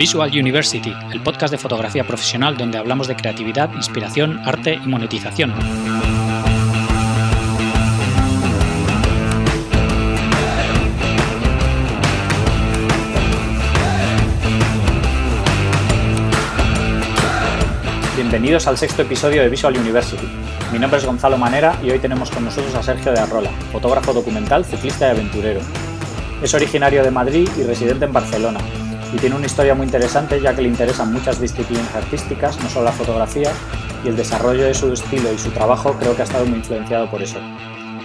Visual University, el podcast de fotografía profesional donde hablamos de creatividad, inspiración, arte y monetización. Bienvenidos al sexto episodio de Visual University. Mi nombre es Gonzalo Manera y hoy tenemos con nosotros a Sergio de Arrola, fotógrafo documental, ciclista y aventurero. Es originario de Madrid y residente en Barcelona, y tiene una historia muy interesante ya que le interesan muchas disciplinas artísticas, no solo la fotografía, y el desarrollo de su estilo y su trabajo creo que ha estado muy influenciado por eso.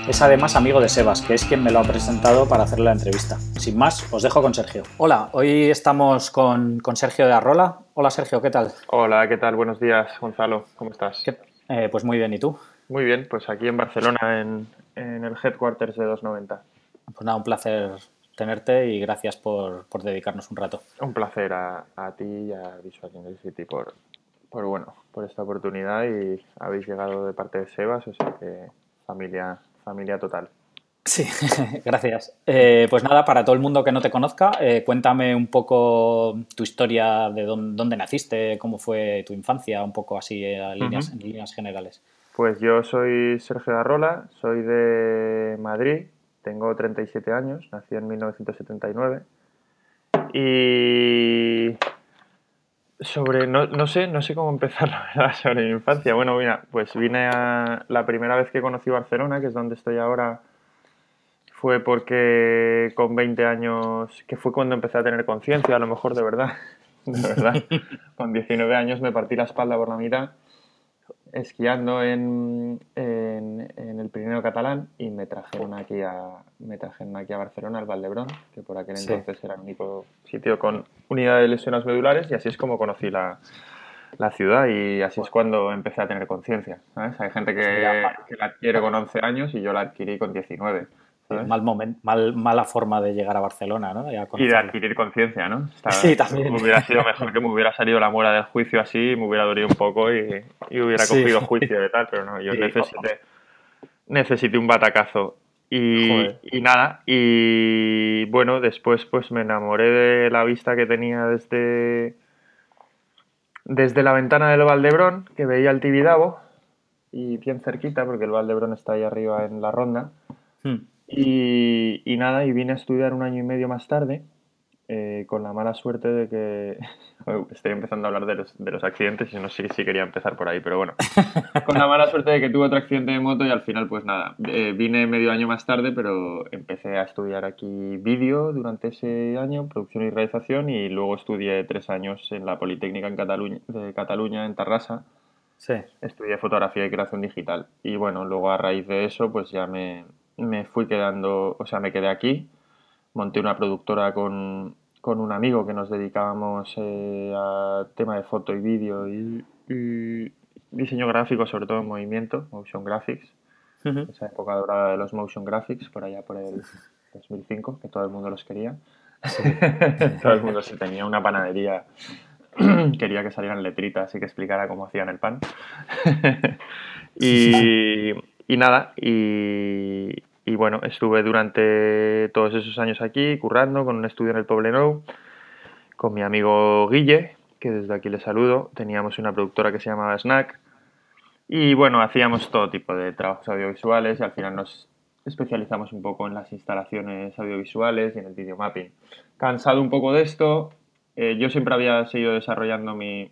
Es además amigo de Sebas, que es quien me lo ha presentado para hacerle la entrevista. Sin más, os dejo con Sergio. Hola, hoy estamos con, Sergio de Arrola. Hola Sergio, ¿qué tal? Hola, ¿qué tal? Buenos días, Gonzalo. ¿Cómo estás? Eh, pues muy bien, ¿y tú? Muy bien, pues aquí en Barcelona, en, en el headquarters de 290. Pues nada, un placer tenerte y gracias por, dedicarnos un rato. Un placer a, ti y a Visual University por, por, bueno, por esta oportunidad y habéis llegado de parte de Sebas, o sea que familia, familia total. Sí, gracias. Eh, pues nada, para todo el mundo que no te conozca, eh, cuéntame un poco tu historia, de dónde, naciste, cómo fue tu infancia, un poco así en líneas, en líneas generales. Pues yo soy Sergio Arrola, soy de Madrid, tengo 37 años, nací en 1979 y sobre, no, sé, no sé cómo empezar la verdad sobre mi infancia. Bueno, mira, pues vine a la primera vez que conocí Barcelona, que es donde estoy ahora, fue porque con 20 años, que fue cuando empecé a tener conciencia, a lo mejor de verdad, de verdad, con 19 años me partí la espalda por la mitad esquiando en, en, el Pirineo catalán y me trajeron aquí a me trajeron aquí a Barcelona, al Valdebrón, que por aquel entonces era el único sitio con unidad de lesiones medulares y así es como conocí la, la ciudad y así es cuando empecé a tener conciencia. Hay gente que, que, la adquiere con 11 años y yo la adquirí con 19. Mal momento, mal, mala forma de llegar a Barcelona, ¿no? Y de adquirir conciencia, ¿no? sí, también. Hubiera sido mejor que me hubiera salido la muera del juicio así, me hubiera dolido un poco y, hubiera cogido juicio de tal, pero no, yo necesité, necesité un batacazo. Y, y, nada, y bueno, después pues me enamoré de la vista que tenía desde, desde la ventana del Valdebrón, que veía el Tibidabo, y bien cerquita, porque el Valdebrón está ahí arriba en la ronda. Hmm. Y, y, nada, y vine a estudiar un año y medio más tarde, eh, con la mala suerte de que. Estoy empezando a hablar de los, de los accidentes y no sé si quería empezar por ahí, pero bueno. con la mala suerte de que tuve otro accidente de moto y al final, pues nada, eh, vine medio año más tarde, pero empecé a estudiar aquí vídeo durante ese año, producción y realización, y luego estudié tres años en la Politécnica en Cataluña, de Cataluña, en Tarrasa. Sí. Estudié fotografía y creación digital. Y bueno, luego a raíz de eso, pues ya me, me fui quedando, o sea, me quedé aquí, monté una productora con, un amigo que nos dedicábamos eh, a tema de foto y vídeo y, diseño gráfico, sobre todo en movimiento, motion graphics, esa época dorada de los motion graphics, por allá por el 2005, que todo el mundo los quería. todo el mundo se tenía una panadería. Quería que salieran letritas y que explicara cómo hacían el pan. y, y nada, y, bueno, estuve durante todos esos años aquí currando con un estudio en el Poblenou, con mi amigo Guille, que desde aquí le saludo. Teníamos una productora que se llamaba Snack. Y bueno, hacíamos todo tipo de trabajos audiovisuales y al final nos especializamos un poco en las instalaciones audiovisuales y en el videomapping. Cansado un poco de esto, eh, yo siempre había seguido desarrollando mi,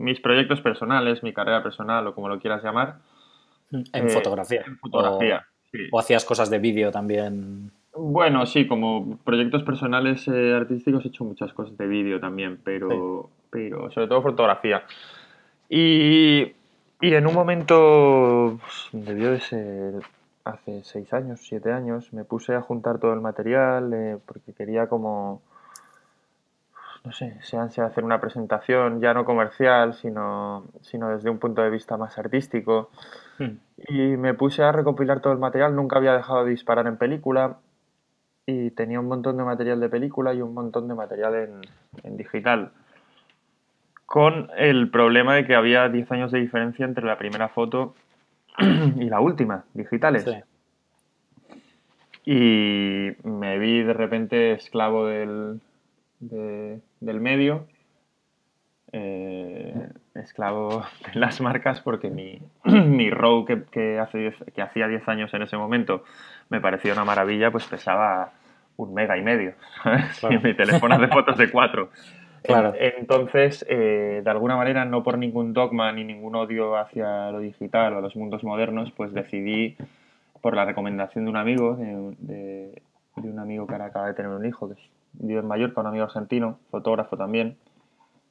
mis proyectos personales, mi carrera personal o como lo quieras llamar. En eh, fotografía. En fotografía, o, sí. o hacías cosas de vídeo también. Bueno, sí, como proyectos personales eh, artísticos he hecho muchas cosas de vídeo también, pero, pero sobre todo fotografía. Y, y en un momento, pues, debió de ser hace seis años, siete años, me puse a juntar todo el material eh, porque quería como no sé, se ansia de hacer una presentación ya no comercial, sino, sino desde un punto de vista más artístico. Hmm. Y me puse a recopilar todo el material, nunca había dejado de disparar en película y tenía un montón de material de película y un montón de material en, digital. Con el problema de que había 10 años de diferencia entre la primera foto y la última, digitales. Y me vi de repente esclavo del, del medio, eh, esclavo de las marcas, porque mi, mi row que, que, hace que hacía 10 años en ese momento me parecía una maravilla, pues pesaba un mega y medio. Y mi teléfono hace fotos de 4. Claro. Entonces, eh, de alguna manera, no por ningún dogma ni ningún odio hacia lo digital o a los mundos modernos, pues decidí, por la recomendación de un amigo, de, un amigo que ahora acaba de tener un hijo, que vive en Mallorca, un amigo argentino, fotógrafo también,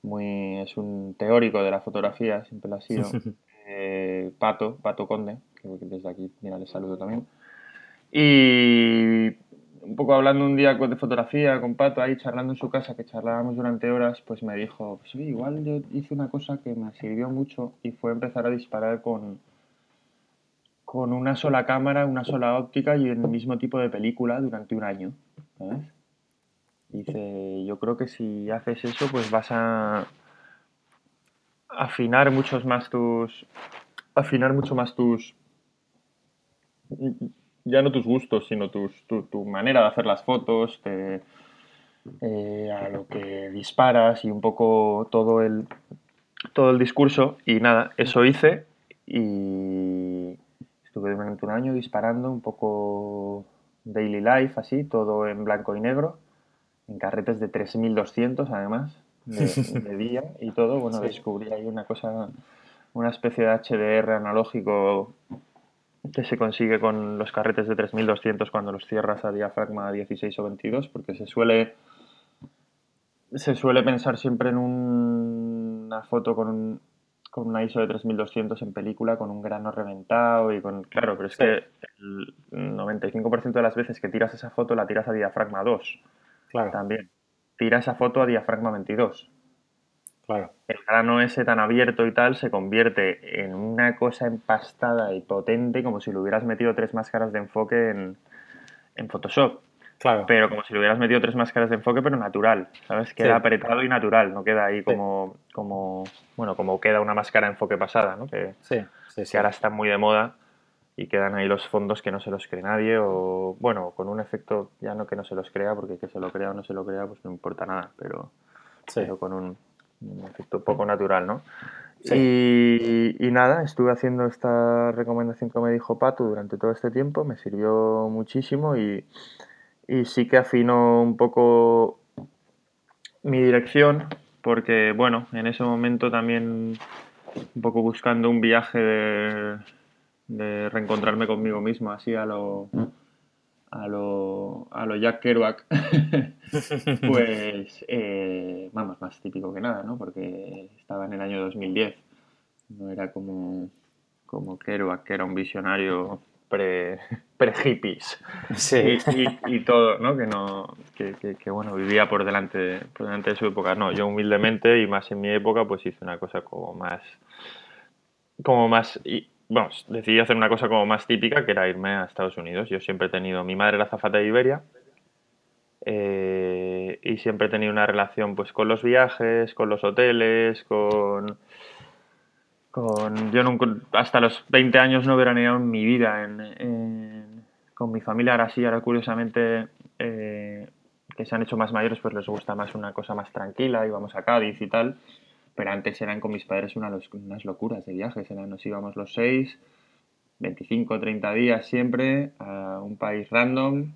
muy es un teórico de la fotografía, siempre lo ha sido, eh, Pato, Pato Conde, que desde aquí, mira, le saludo también. Y un poco hablando un día de fotografía con Pato, ahí charlando en su casa, que charlábamos durante horas, pues me dijo, pues igual yo hice una cosa que me sirvió mucho y fue empezar a disparar con, con una sola cámara, una sola óptica y el mismo tipo de película durante un año. ¿sabes? Dice, yo creo que si haces eso, pues vas a afinar muchos más tus. afinar mucho más tus ya no tus gustos, sino tus, tu, manera de hacer las fotos, eh, a lo que disparas y un poco todo el, todo el discurso. Y nada, eso hice y estuve durante un año disparando un poco daily life, así, todo en blanco y negro, en carretes de 3200 además, de, día y todo. Bueno, descubrí ahí una cosa, una especie de HDR analógico que se consigue con los carretes de 3200 cuando los cierras a diafragma 16 o 22, porque se suele se suele pensar siempre en una foto con, un, con una ISO de 3200 en película con un grano reventado y con claro, pero es que el 95% de las veces que tiras esa foto la tiras a diafragma 2. Claro. También. Tira esa foto a diafragma 22. El grano ese tan abierto y tal se convierte en una cosa empastada y potente como si le hubieras metido tres máscaras de enfoque en, Photoshop. Claro. Pero como si le hubieras metido tres máscaras de enfoque, pero natural. ¿Sabes? Queda apretado y natural, no queda ahí como, como. Bueno, como queda una máscara de enfoque pasada, ¿no? Que, sí, sí, ahora está muy de moda y quedan ahí los fondos que no se los cree nadie o, bueno, con un efecto ya no que no se los crea, porque que se lo crea o no se lo crea, pues no importa nada, pero, pero con un un efecto poco natural, ¿no? Y, nada, estuve haciendo esta recomendación que me dijo Pato durante todo este tiempo, me sirvió muchísimo y, sí que afino un poco mi dirección, porque bueno, en ese momento también un poco buscando un viaje de, de reencontrarme conmigo mismo, así a lo, a lo, a lo Jack Kerouac, pues eh, vamos, más típico que nada, ¿no? Porque estaba en el año 2010, no era como, como Kerouac, que era un visionario pre, pre hippies sí. y, todo, ¿no? Que no que, que, bueno, vivía por delante, por delante de su época. No, yo humildemente y más en mi época, pues hice una cosa como más como más bueno, decidí hacer una cosa como más típica, que era irme a Estados Unidos. Yo siempre he tenido, mi madre era zafata de Iberia, eh, y siempre he tenido una relación pues con los viajes, con los hoteles, con... con yo nunca, hasta los 20 años no veraneado en mi vida con mi familia, ahora sí, ahora curiosamente... Eh, que se han hecho más mayores, pues les gusta más una cosa más tranquila, íbamos a Cádiz y tal pero antes eran con mis padres unas locuras de viajes, nos íbamos los 6, 25, 30 días siempre a un país random,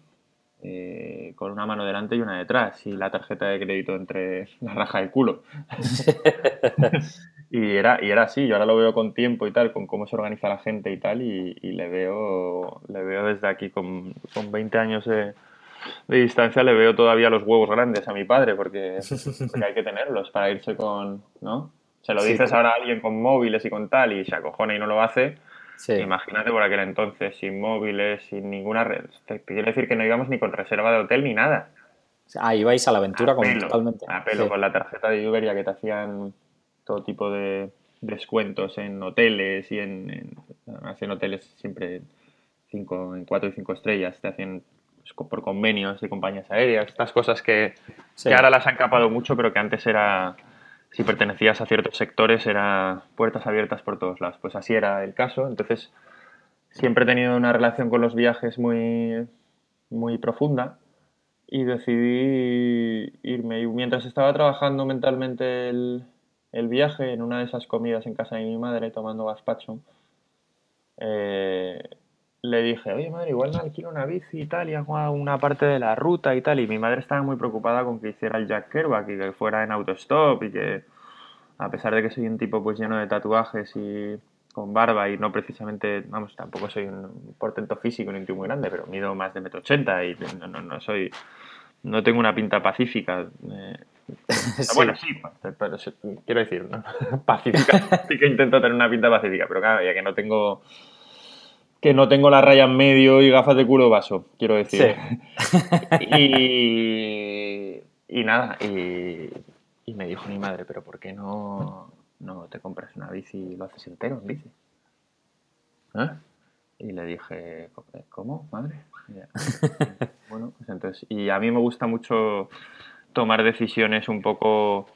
eh, con una mano delante y una detrás, y la tarjeta de crédito entre la raja del culo. y, era, y era así, yo ahora lo veo con tiempo y tal, con cómo se organiza la gente y tal, y, le, veo, le veo desde aquí con, con 20 años de de distancia le veo todavía los huevos grandes a mi padre porque, hay que tenerlos para irse con, ¿no? Se lo dices ahora a alguien con móviles y con tal y se acojona y no lo hace. Imagínate por aquel entonces, sin móviles, sin ninguna red. Quiere decir que no íbamos ni con reserva de hotel ni nada. Ah, ibais a la aventura totalmente. A pelo, con la tarjeta de Uber que te hacían todo tipo de descuentos en hoteles y en, en, en hoteles siempre cinco, en cuatro y cinco estrellas. Te pues, por convenios de compañías aéreas, estas cosas que, ahora las han capado mucho, pero que antes era, si pertenecías a ciertos sectores, era puertas abiertas por todos lados. Pues así era el caso. Entonces, siempre he tenido una relación con los viajes muy, muy profunda y decidí irme. Y mientras estaba trabajando mentalmente el, el, viaje, en una de esas comidas en casa de mi madre, tomando gazpacho, eh, le dije, oye madre, igual me alquilo una bici y tal, y hago una parte de la ruta y tal. Y mi madre estaba muy preocupada con que hiciera el Jack Kerouac y que fuera en autostop y que, a pesar de que soy un tipo pues lleno de tatuajes y con barba y no precisamente, vamos, tampoco soy un portento físico ni un tío muy grande, pero mido más de metro ochenta y no, no, no, soy, no tengo una pinta pacífica. Eh, bueno, sí, pero, quiero decir, pacífica, sí que intento tener una pinta pacífica, pero claro, ya que no tengo que no tengo la raya en medio y gafas de culo vaso, quiero decir. y, y nada, y, y, me dijo mi madre, pero ¿por qué no, no te compras una bici y lo haces entero en bici? ¿Eh? Y le dije, ¿cómo, madre? Bueno, pues entonces, y a mí me gusta mucho tomar decisiones un poco,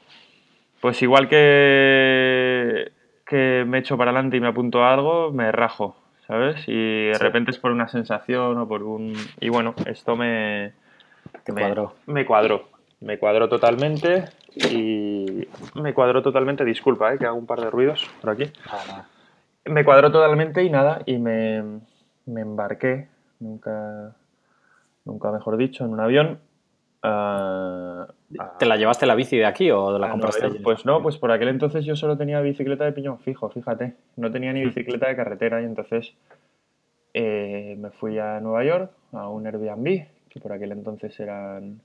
pues igual que, que me echo para adelante y me apunto a algo, me rajo ¿sabes? Y de repente es por una sensación o por un... Y bueno, esto me... me cuadró. Me cuadró. Me cuadró totalmente y... Me cuadró totalmente, disculpa, ¿eh? que hago un par de ruidos por aquí. Ah, me cuadró totalmente y nada, y me, me embarqué, nunca, nunca mejor dicho, en un avión ¿Te la llevaste la bici de aquí o la compraste? pues no, pues por aquel entonces yo solo tenía bicicleta de piñón fijo, fíjate. No tenía ni hmm. bicicleta de carretera y entonces eh, me fui a Nueva York a un Airbnb, que por aquel entonces eran...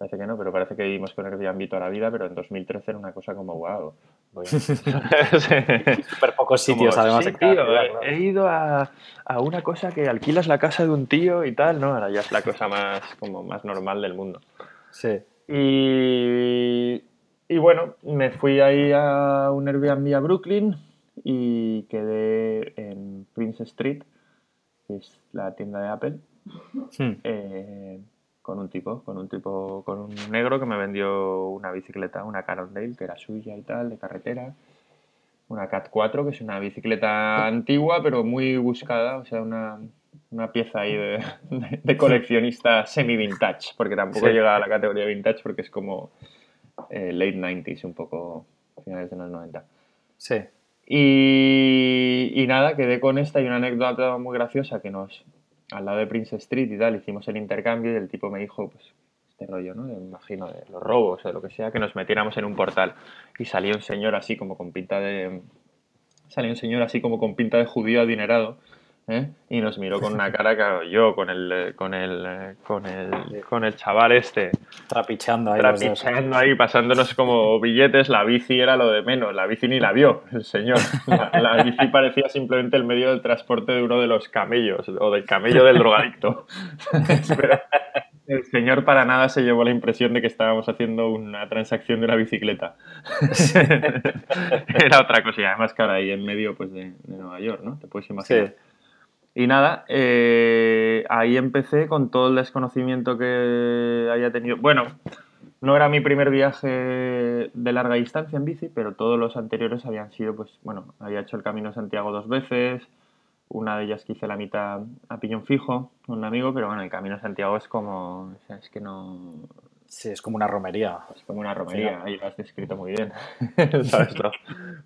Parece que no, pero parece que vivimos con Airbnb toda la vida, pero en 2013 era una cosa como wow. Súper pocos sitios, además. he, ido a, a, una cosa que alquilas la casa de un tío y tal, ¿no? Ahora ya es la cosa más, como más normal del mundo. Sí. Y, y bueno, me fui ahí a un Airbnb a Brooklyn y quedé en Prince Street, que es la tienda de Apple. Hmm. Eh, con un tipo, con un tipo, con un negro que me vendió una bicicleta, una Cannondale, que era suya y tal, de carretera. Una Cat 4, que es una bicicleta antigua, pero muy buscada, o sea, una, una pieza ahí de, de, coleccionista semi-vintage, porque tampoco llega a la categoría vintage porque es como eh, late 90s, un poco finales de los 90. Sí. Y, y, nada, quedé con esta y una anécdota muy graciosa que nos, al lado de Prince Street y tal, hicimos el intercambio y el tipo me dijo, pues, este rollo, ¿no? Me imagino los robos o de lo que sea, que nos metiéramos en un portal. Y salió un señor así como con pinta de... Salió un señor así como con pinta de judío adinerado ¿eh? y nos miró con una cara que yo con el con el con el con el chaval este trapichando ahí trapichando ahí pasándonos como billetes la bici era lo de menos la bici ni la vio el señor la, bici parecía simplemente el medio del transporte de uno de los camellos o del camello del drogadicto el señor para nada se llevó la impresión de que estábamos haciendo una transacción de una bicicleta. Era otra cosa, además ahora ahí en medio pues, de, Nueva York, ¿no? Te puedes imaginar. Y nada, eh, ahí empecé con todo el desconocimiento que haya tenido. Bueno, no era mi primer viaje de larga distancia en bici, pero todos los anteriores habían sido, pues, bueno, había hecho el Camino de Santiago dos veces, una de ellas que hice la mitad a piñón fijo, con un amigo, pero bueno, el Camino de Santiago es como, o sea, es que no, Sí, es como una romería. Es como una romería, ahí lo has descrito muy bien. ¿Sabes?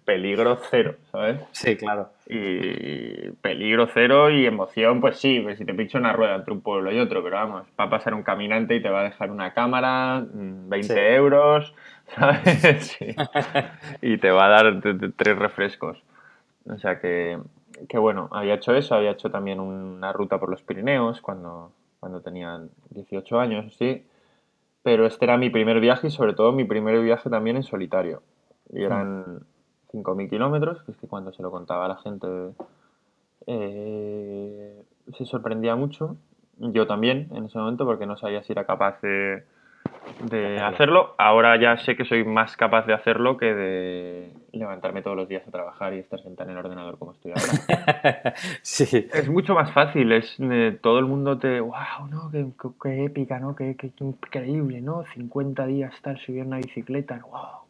Peligro cero, ¿sabes? Sí, claro. Y peligro cero y emoción, pues sí, pues si te pincho una rueda entre un pueblo y otro, pero vamos, va a pasar un caminante y te va a dejar una cámara, 20 mm, euros, ¿sabes? Sí. y te va a dar tres refrescos. O sea que, que, bueno, había hecho eso, había hecho también una ruta por los Pirineos cuando, cuando tenía 18 años, sí pero este era mi primer viaje y sobre todo mi primer viaje también en solitario. Y eran 5.000 kilómetros, que es que cuando se lo contaba a la gente eh, se sorprendía mucho. Yo también en ese momento porque no sabía si era capaz de, de hacerlo. Ahora ya sé que soy más capaz de hacerlo que de levantarme todos los días a trabajar y estar sentado en el ordenador como estoy ahora. sí. Es mucho más fácil, es eh, todo el mundo te, wow, ¿no? Qué, qué, épica, ¿no? Qué, qué, increíble, ¿no? 50 días estar subiendo una bicicleta, wow.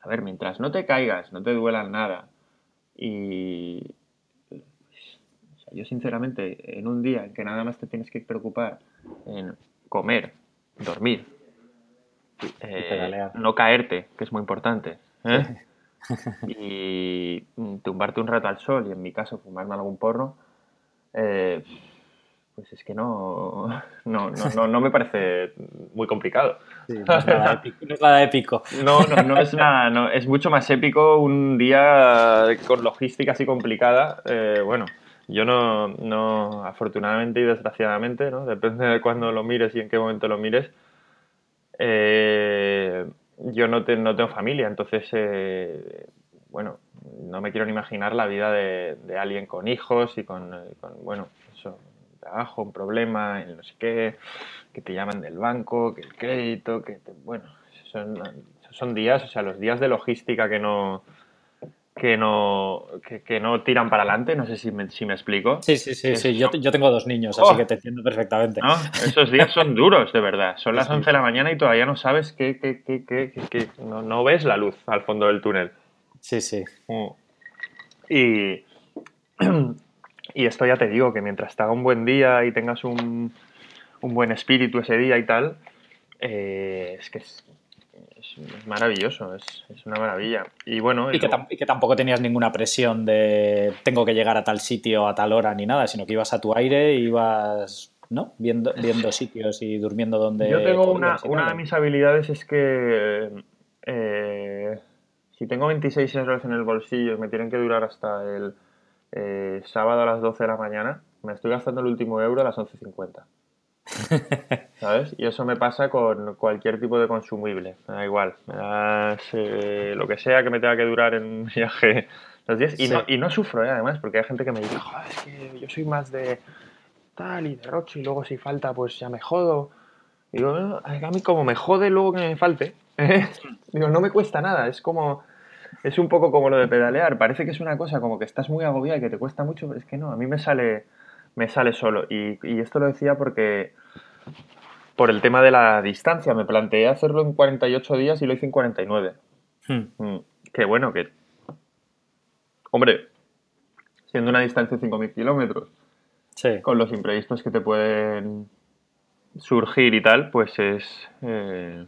A ver, mientras no te caigas, no te duela nada y yo sinceramente, en un día en que nada más te tienes que preocupar en comer, dormir, eh, no caerte, que es muy importante, ¿eh? y tumbarte un rato al sol y en mi caso fumarme algún porro, eh, pues es que no, no, no, no, me parece muy complicado. no, es nada épico, no No, no, es nada, no, es mucho más épico un día con logística así complicada. Eh, bueno, yo no, no, afortunadamente y desgraciadamente, ¿no? Depende de cuándo lo mires y en qué momento lo mires. Eh, yo no, no tengo familia, entonces, eh, bueno, no me quiero ni imaginar la vida de, alguien con hijos y con, con bueno, eso, trabajo, un problema, no sé qué, que te llaman del banco, que el crédito, que bueno, son, son días, o sea, los días de logística que no que no, que, no tiran para adelante, no sé si me, si me explico. Sí, sí, sí, sí. Yo, yo, tengo dos niños, así oh. que te entiendo perfectamente. Esos días son duros, de verdad. Son las 11 de la mañana y todavía no sabes que, que, que, no, no, ves la luz al fondo del túnel. Sí, sí. Mm. Y, y esto ya te digo, que mientras te haga un buen día y tengas un, un buen espíritu ese día y tal, eh, es que es, maravilloso, es, una maravilla. Y bueno... Y, que tampoco tenías ninguna presión de tengo que llegar a tal sitio a tal hora ni nada, sino que ibas a tu aire, ibas... ¿no? Viendo, viendo sitios y durmiendo donde... Yo tengo una, una de mis habilidades es que eh, si tengo 26 euros en el bolsillo y me tienen que durar hasta el eh, sábado a las 12 de la mañana, me estoy gastando el último euro a las 11.50. ¿Sabes? Y eso me pasa con cualquier tipo de consumible. Me da igual. Me das eh, lo que sea que me tenga que durar en un viaje los días. Y, no, y no sufro, ¿eh? además, porque hay gente que me dice, Joder, es que yo soy más de tal y de rocho y luego si falta, pues ya me jodo. digo, a mí como me jode luego que me falte, digo, no me cuesta nada. Es como es un poco como lo de pedalear. Parece que es una cosa como que estás muy agobiado y que te cuesta mucho, pero es que no, a mí me sale, me sale solo. Y, esto lo decía porque por el tema de la distancia. Me planteé hacerlo en 48 días y lo hice en 49. Hmm. Mm, qué bueno que... Hombre, siendo una distancia de 5.000 kilómetros, con los imprevistos que te pueden surgir y tal, pues es... Eh,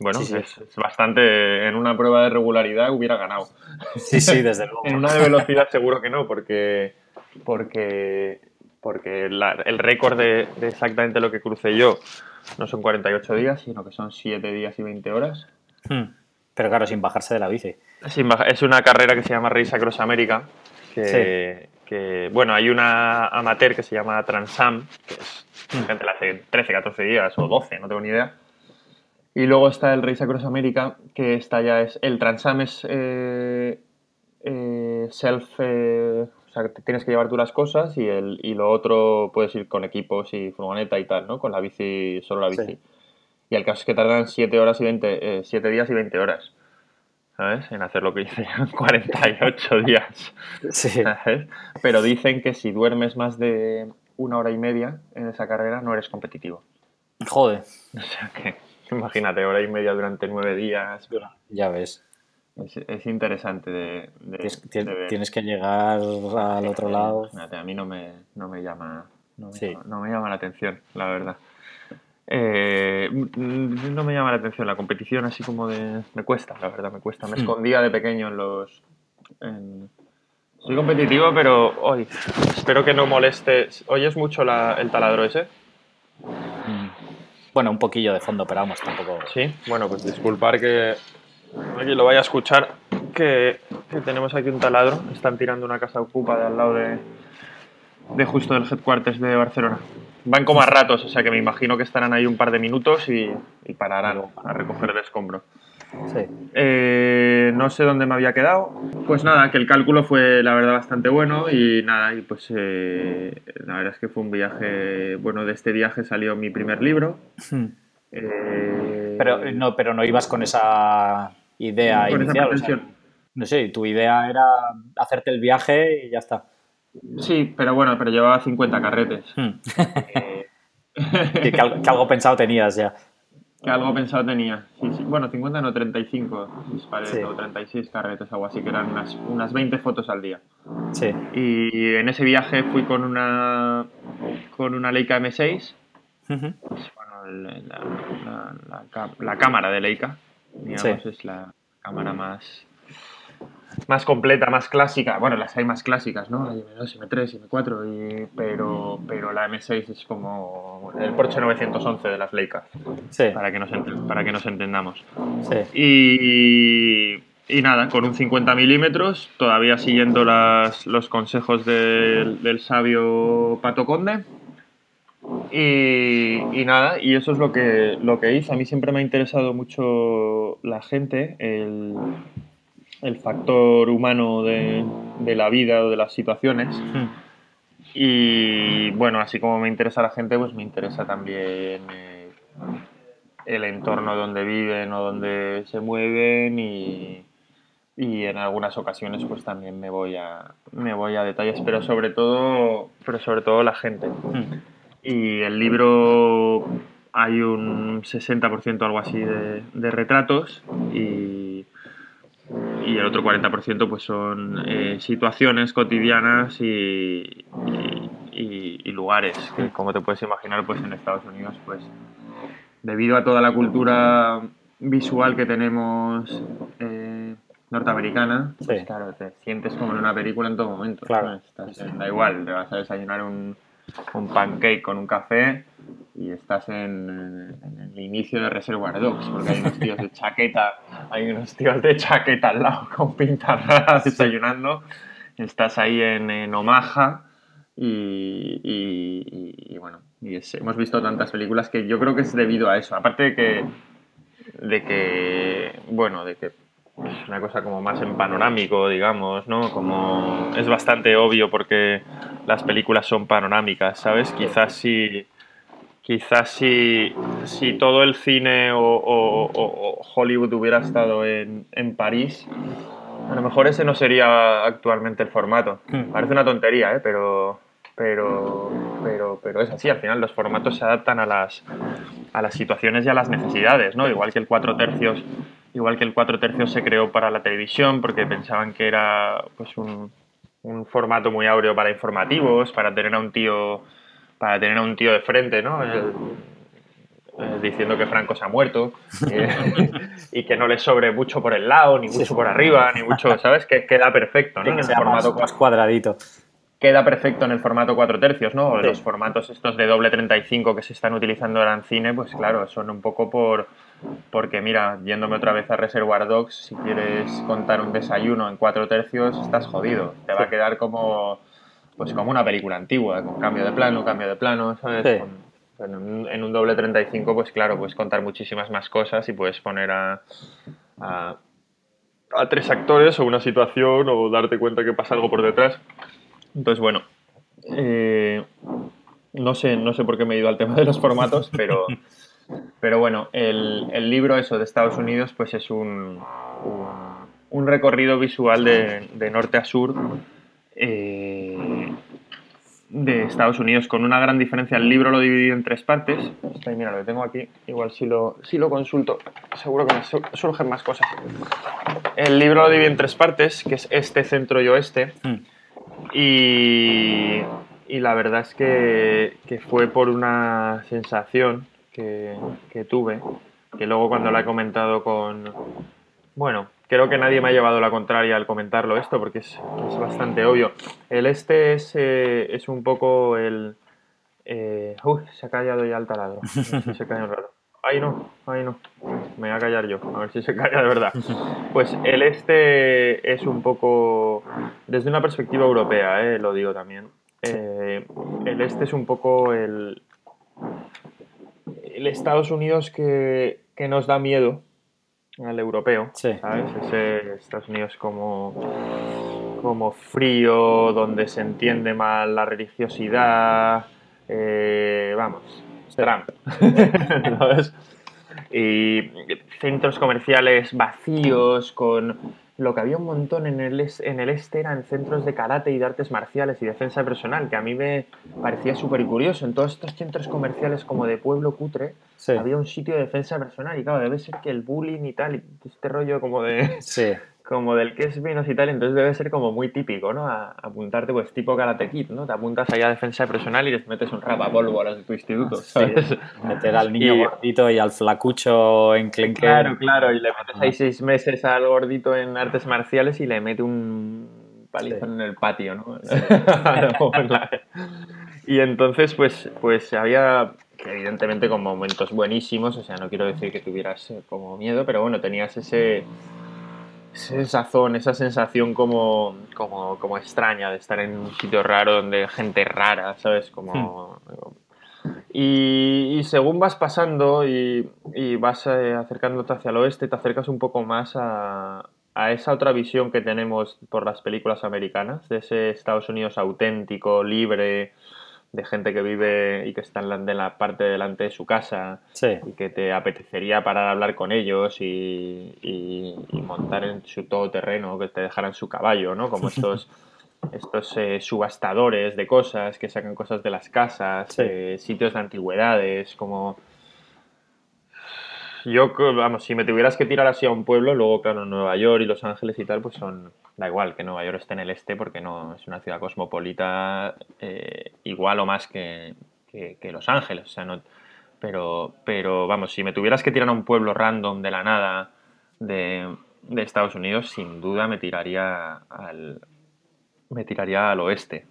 bueno, Es, bastante. En una prueba de regularidad hubiera ganado. Sí, sí, desde luego. en una de velocidad seguro que no, porque. Porque. Porque el récord de, exactamente lo que crucé yo no son 48 días, sino que son 7 días y 20 horas. Hmm. Pero claro, sin bajarse de la bici. es una carrera que se llama Race Across America. Que, que, bueno, hay una amateur que se llama Transam, que es hmm. gente la hace 13, 14 días o 12, no tengo ni idea y luego está el Race Across America, que está ya es. El Transam es eh, eh, self. Eh, sea, tienes que llevar tú las cosas y, el, y lo otro puedes ir con equipos y furgoneta y tal, ¿no? Con la bici, solo la bici. Y el caso es que tardan 7 horas y 20, 7 días y 20 horas. ¿Sabes? En hacer lo que hice en 48 días. Sí. ¿sabes? Pero dicen que si duermes más de una hora y media en esa carrera no eres competitivo. Joder. O sea que. Imagínate, hora y media durante nueve días. Ya ves. Es, interesante de, tienes, que llegar al otro lado. a mí no me, no me llama no me, llama, la atención, la verdad. Eh, no me llama la atención la competición así como de... Me cuesta, la verdad, me cuesta. Me hmm. escondía de pequeño en los... Soy competitivo, pero hoy espero que no moleste. ¿Oyes mucho el taladro ese? Bueno, un poquillo de fondo, pero vamos, tampoco. Sí, bueno, pues disculpar que aquí lo vaya a escuchar, que, tenemos aquí un taladro. Están tirando una casa ocupa de al lado de, de justo del headquarters de Barcelona. Van como a ratos, o sea que me imagino que estarán ahí un par de minutos y, y pararán a recoger el escombro. Sí. Eh, no sé dónde me había quedado. Pues nada, que el cálculo fue la verdad bastante bueno y nada, y pues eh, la verdad es que fue un viaje, bueno, de este viaje salió mi primer libro. Hmm. Eh, pero, no, pero no ibas con esa idea inicial. no sé, tu idea era hacerte el viaje y ya está. Sí, pero bueno, pero llevaba 50 carretes. Hmm. que, algo pensado tenías ya. que algo pensado tenía. Sí, sí. Bueno, 50 no, 35 dispares o 36 carretes, algo así, que eran unas, unas 20 fotos al día. Sí. Y en ese viaje fui con una, con una Leica M6. bueno, la, la, la, cámara de Leica, digamos, es la cámara más más completa, más clásica. Bueno, las hay más clásicas, ¿no? Hay M2, M3, M4, y, pero, pero la M6 es como el Porsche 911 de las Leica. Sí. Para que nos, para que nos entendamos. Sí. Y, nada, con un 50 milímetros, todavía siguiendo las, los consejos del, del sabio Pato Conde. Y, y, nada, y eso es lo que, lo que hice. A mí siempre me ha interesado mucho la gente, el, el factor humano de, la vida o de las situaciones. Hmm. Y bueno, así como me interesa la gente, pues me interesa también eh, el entorno donde viven o donde se mueven y, en algunas ocasiones pues también me voy a, me voy a detalles, pero sobre todo, pero sobre todo la gente. Hmm. Y el libro hay un 60% algo así de, de retratos y y el otro 40% pues son eh, situaciones cotidianas y, y, lugares que como te puedes imaginar pues en Estados Unidos pues debido a toda la cultura visual que tenemos eh, norteamericana pues claro te sientes como en una película en todo momento claro. da igual te vas a desayunar un, un pancake con un café y estás en, el inicio de Reservoir Dogs, porque hay unos tíos de chaqueta, hay unos tíos de chaqueta al lado con pintas raras desayunando, estás ahí en, Omaha y, bueno, y hemos visto tantas películas que yo creo que es debido a eso, aparte de que, de que bueno, de que es una cosa como más en panorámico, digamos, ¿no? Como es bastante obvio porque las películas son panorámicas, ¿sabes? Quizás si Quizás si, si todo el cine o, Hollywood hubiera estado en, París, a lo mejor ese no sería actualmente el formato. Hmm. Parece una tontería, ¿eh? pero, pero, pero, pero es así. Al final los formatos se adaptan a las, a las situaciones y a las necesidades, ¿no? Igual que el 4 tercios, igual que el 4 tercios se creó para la televisión porque pensaban que era pues un, un formato muy áureo para informativos, para tener a un tío para tener a un tío de frente, ¿no? Eh, diciendo que Franco se ha muerto y que no le sobre mucho por el lado, ni mucho por arriba, ni mucho, ¿sabes? Que queda perfecto, ¿no? en el formato más, cuadradito. Queda perfecto en el formato 4 tercios, ¿no? Los formatos estos de doble 35 que se están utilizando ahora en cine, pues claro, son un poco por... Porque mira, yéndome otra vez a Reservoir Dogs, si quieres contar un desayuno en 4 tercios, estás jodido. Te va a quedar como pues como una película antigua, con cambio de plano, cambio de plano, ¿sabes? en, un, doble 35, pues claro, puedes contar muchísimas más cosas y puedes poner a, a, tres actores o una situación o darte cuenta que pasa algo por detrás. Entonces, bueno, eh, no, sé, no sé por qué me he ido al tema de los formatos, pero, pero bueno, el, el libro eso de Estados Unidos pues es un, un, recorrido visual de, de norte a sur eh, de Estados Unidos con una gran diferencia. El libro lo dividido en tres partes. mira, lo tengo aquí. Igual si lo, si lo consulto, seguro que me surgen más cosas. El libro lo dividido en tres partes, que es este, centro y oeste. Hmm. Y, y, la verdad es que, que, fue por una sensación que, tuve, que luego cuando la he comentado con... Bueno, creo que nadie me ha llevado la contraria al comentarlo esto, porque es, bastante obvio. El este es, eh, es un poco el... Eh, se ha callado ya el taladro. se un rato. Ay, no, ay, no. Me voy a callar yo, a ver si se calla de verdad. Pues el este es un poco, desde una perspectiva europea, eh, lo digo también. Eh, el este es un poco el, el Estados Unidos que, que nos da miedo al europeo, ¿sabes? Ese Estados Unidos como, como frío, donde se entiende mal la religiosidad, eh, vamos, Trump, ¿sabes? Y centros comerciales vacíos, con lo que había un montón en el, en el este eran centros de karate y de artes marciales y defensa personal, que a mí me parecía súper curioso. En todos estos centros comerciales como de pueblo cutre, había un sitio de defensa personal y claro, debe ser que el bullying y tal, y este rollo como de... Sí como del que es menos y tal, entonces debe ser como muy típico, ¿no? A, apuntarte, pues tipo Karate Kid, ¿no? Te apuntas ahí a defensa personal y les metes un rapapolvo a los de tu instituto, ¿sabes? Meter al niño gordito y al flacucho en clenque. Claro, claro, y le metes ahí seis meses al gordito en artes marciales y le mete un palizón en el patio, ¿no? y entonces, pues, pues había evidentemente con momentos buenísimos, o sea, no quiero decir que tuvieras eh, como miedo, pero bueno, tenías ese ese sazón, esa sensación como, como, como, extraña de estar en un sitio raro donde hay gente rara, ¿sabes? Como... Hmm. Y, según vas pasando y, y vas eh, acercándote hacia el oeste, te acercas un poco más a, a esa otra visión que tenemos por las películas americanas, de ese Estados Unidos auténtico, libre, de gente que vive y que está en la, parte delante de su casa y que te apetecería parar a hablar con ellos y, montar en su todoterreno, que te dejaran su caballo, ¿no? Como estos, estos eh, subastadores de cosas que sacan cosas de las casas, eh, sitios de antigüedades, como yo, vamos, si me tuvieras que tirar así a un pueblo, luego, claro, Nueva York y Los Ángeles y tal, pues son, da igual que Nueva York esté en el este porque no es una ciudad cosmopolita eh, igual o más que, Los Ángeles, o sea, no, pero, pero vamos, si me tuvieras que tirar a un pueblo random de la nada de, Estados Unidos, sin duda me tiraría al, me tiraría al oeste,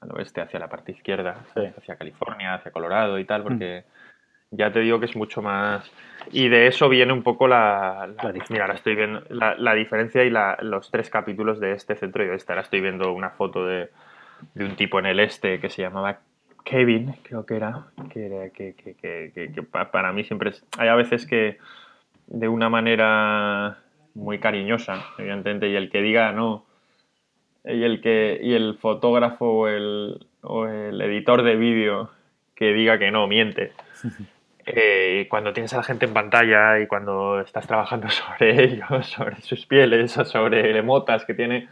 al oeste, hacia la parte izquierda, hacia California, hacia Colorado y tal, porque... Mm ya te digo que es mucho más. Y de eso viene un poco la. mira, ahora estoy viendo la, diferencia y los tres capítulos de este centro y de este. Ahora estoy viendo una foto de, un tipo en el este que se llamaba Kevin, creo que era. Que, que, que, que para mí siempre es. Hay a veces que de una manera muy cariñosa, evidentemente, y el que diga no. Y el, que, y el fotógrafo o el, o el editor de vídeo que diga que no, miente. Eh, cuando tienes a la gente en pantalla y cuando estás trabajando sobre ellos, sobre sus pieles o sobre emotas que tiene,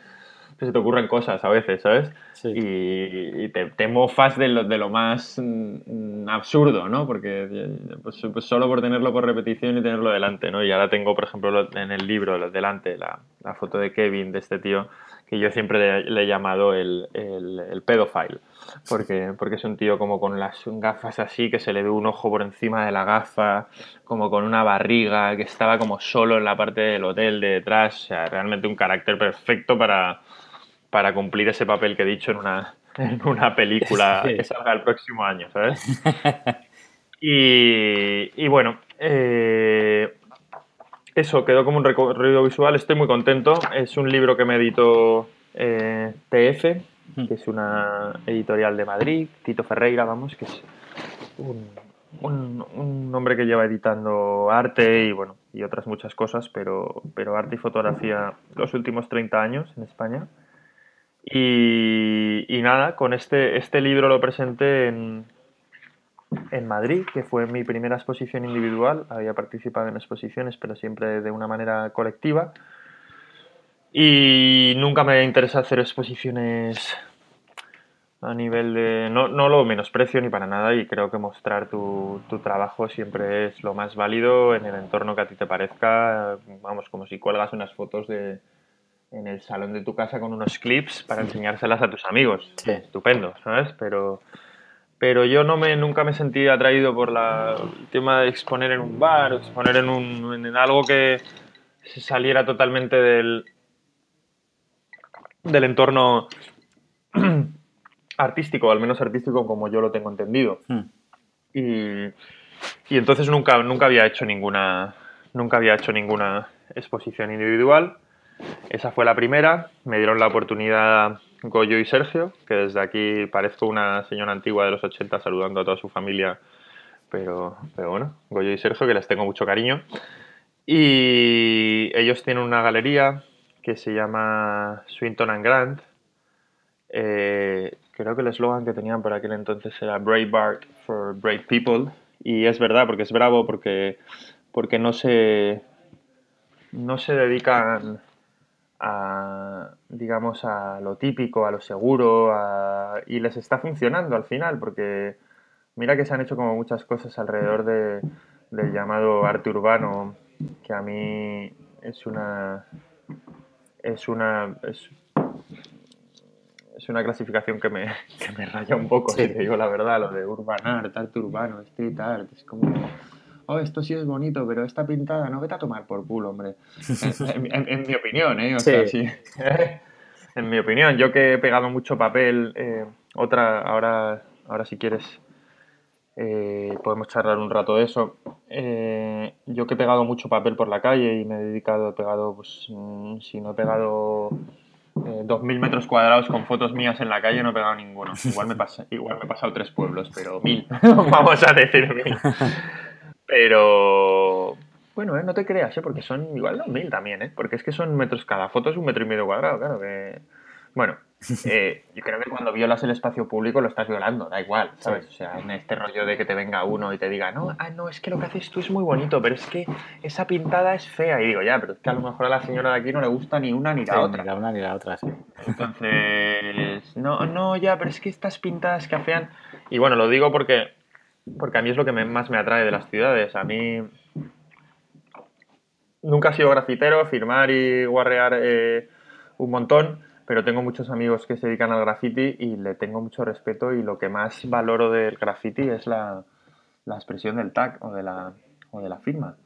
pues se te ocurren cosas a veces, ¿sabes? Y, te, mofas de lo, de lo más mm, absurdo, ¿no? Porque pues, pues, solo por tenerlo por repetición y tenerlo delante, ¿no? Y ahora tengo, por ejemplo, en el libro delante la, la foto de Kevin, de este tío, que yo siempre le, he llamado el, el, el pedophile porque, porque es un tío como con las gafas así, que se le ve un ojo por encima de la gafa, como con una barriga, que estaba como solo en la parte del hotel de detrás, o sea, realmente un carácter perfecto para, para cumplir ese papel que he dicho en una, en una película que salga el próximo año, ¿sabes? Y, y bueno, eh, eso quedó como un recorrido visual, estoy muy contento, es un libro que me editó eh, TF, que es una editorial de Madrid, Tito Ferreira, vamos, que es un, un, hombre que lleva editando arte y bueno, y otras muchas cosas, pero, pero arte y fotografía los últimos 30 años en España. Y, y nada, con este, este libro lo presenté en, en Madrid, que fue mi primera exposición individual. Había participado en exposiciones, pero siempre de una manera colectiva. Y nunca me interesa hacer exposiciones a nivel de... No, no lo menosprecio ni para nada y creo que mostrar tu, tu, trabajo siempre es lo más válido en el entorno que a ti te parezca. Vamos, como si cuelgas unas fotos de, en el salón de tu casa con unos clips para enseñárselas a tus amigos. Estupendo, ¿sabes? Pero, pero yo no me, nunca me sentí atraído por la, el tema de exponer en un bar exponer en, un, en algo que se saliera totalmente del, del entorno artístico, al menos artístico como yo lo tengo entendido. Hmm. Y, y, entonces nunca, nunca había hecho ninguna nunca había hecho ninguna exposición individual. Esa fue la primera. Me dieron la oportunidad Goyo y Sergio, que desde aquí parezco una señora antigua de los 80 saludando a toda su familia, pero, pero bueno, Goyo y Sergio, que les tengo mucho cariño. Y ellos tienen una galería que se llama Swinton and Grant. Eh, creo que el eslogan que tenían por aquel entonces era Brave Art for Brave People. Y es verdad, porque es bravo, porque, porque no, se, no se dedican a, digamos, a lo típico, a lo seguro, y les está funcionando al final, porque mira que se han hecho como muchas cosas alrededor de, del llamado arte urbano, que a mí es una es una es, una clasificación que me, que me raya un poco, si te digo la verdad, lo de urban art, arte urbano, street art, es como oh, esto sí es bonito, pero esta pintada, no vete a tomar por culo, hombre. En, mi opinión, ¿eh? O sea, sí. en mi opinión, yo que he pegado mucho papel, eh, otra, ahora, ahora si quieres, eh, podemos charlar un rato de eso. Eh, yo que he pegado mucho papel por la calle y me he dedicado, he pegado, pues, mm, si no he pegado eh, 2.000 metros cuadrados con fotos mías en la calle, no he pegado ninguno. Igual me, pasa, igual me he pasado tres pueblos, pero mil, vamos a decir mil. Pero bueno, ¿eh? no te creas, ¿eh? porque son igual dos mil también, ¿eh? porque es que son metros, cada foto es un metro y medio cuadrado, claro que... Bueno, eh, yo creo que cuando violas el espacio público lo estás violando, da igual, ¿sabes? O sea, en este rollo de que te venga uno y te diga, no, ah, no, es que lo que haces tú es muy bonito, pero es que esa pintada es fea. Y digo, ya, pero es que a lo mejor a la señora de aquí no le gusta ni una ni la otra. Ni la una ni la otra, sí. Entonces, no, no, ya, pero es que estas pintadas que afean. Y bueno, lo digo porque porque a mí es lo que más me atrae de las ciudades. A mí nunca he sido grafitero, firmar y guarrear eh, un montón, pero tengo muchos amigos que se dedican al graffiti y le tengo mucho respeto y lo que más valoro del graffiti es la, expresión del tag o de la, o de la firma.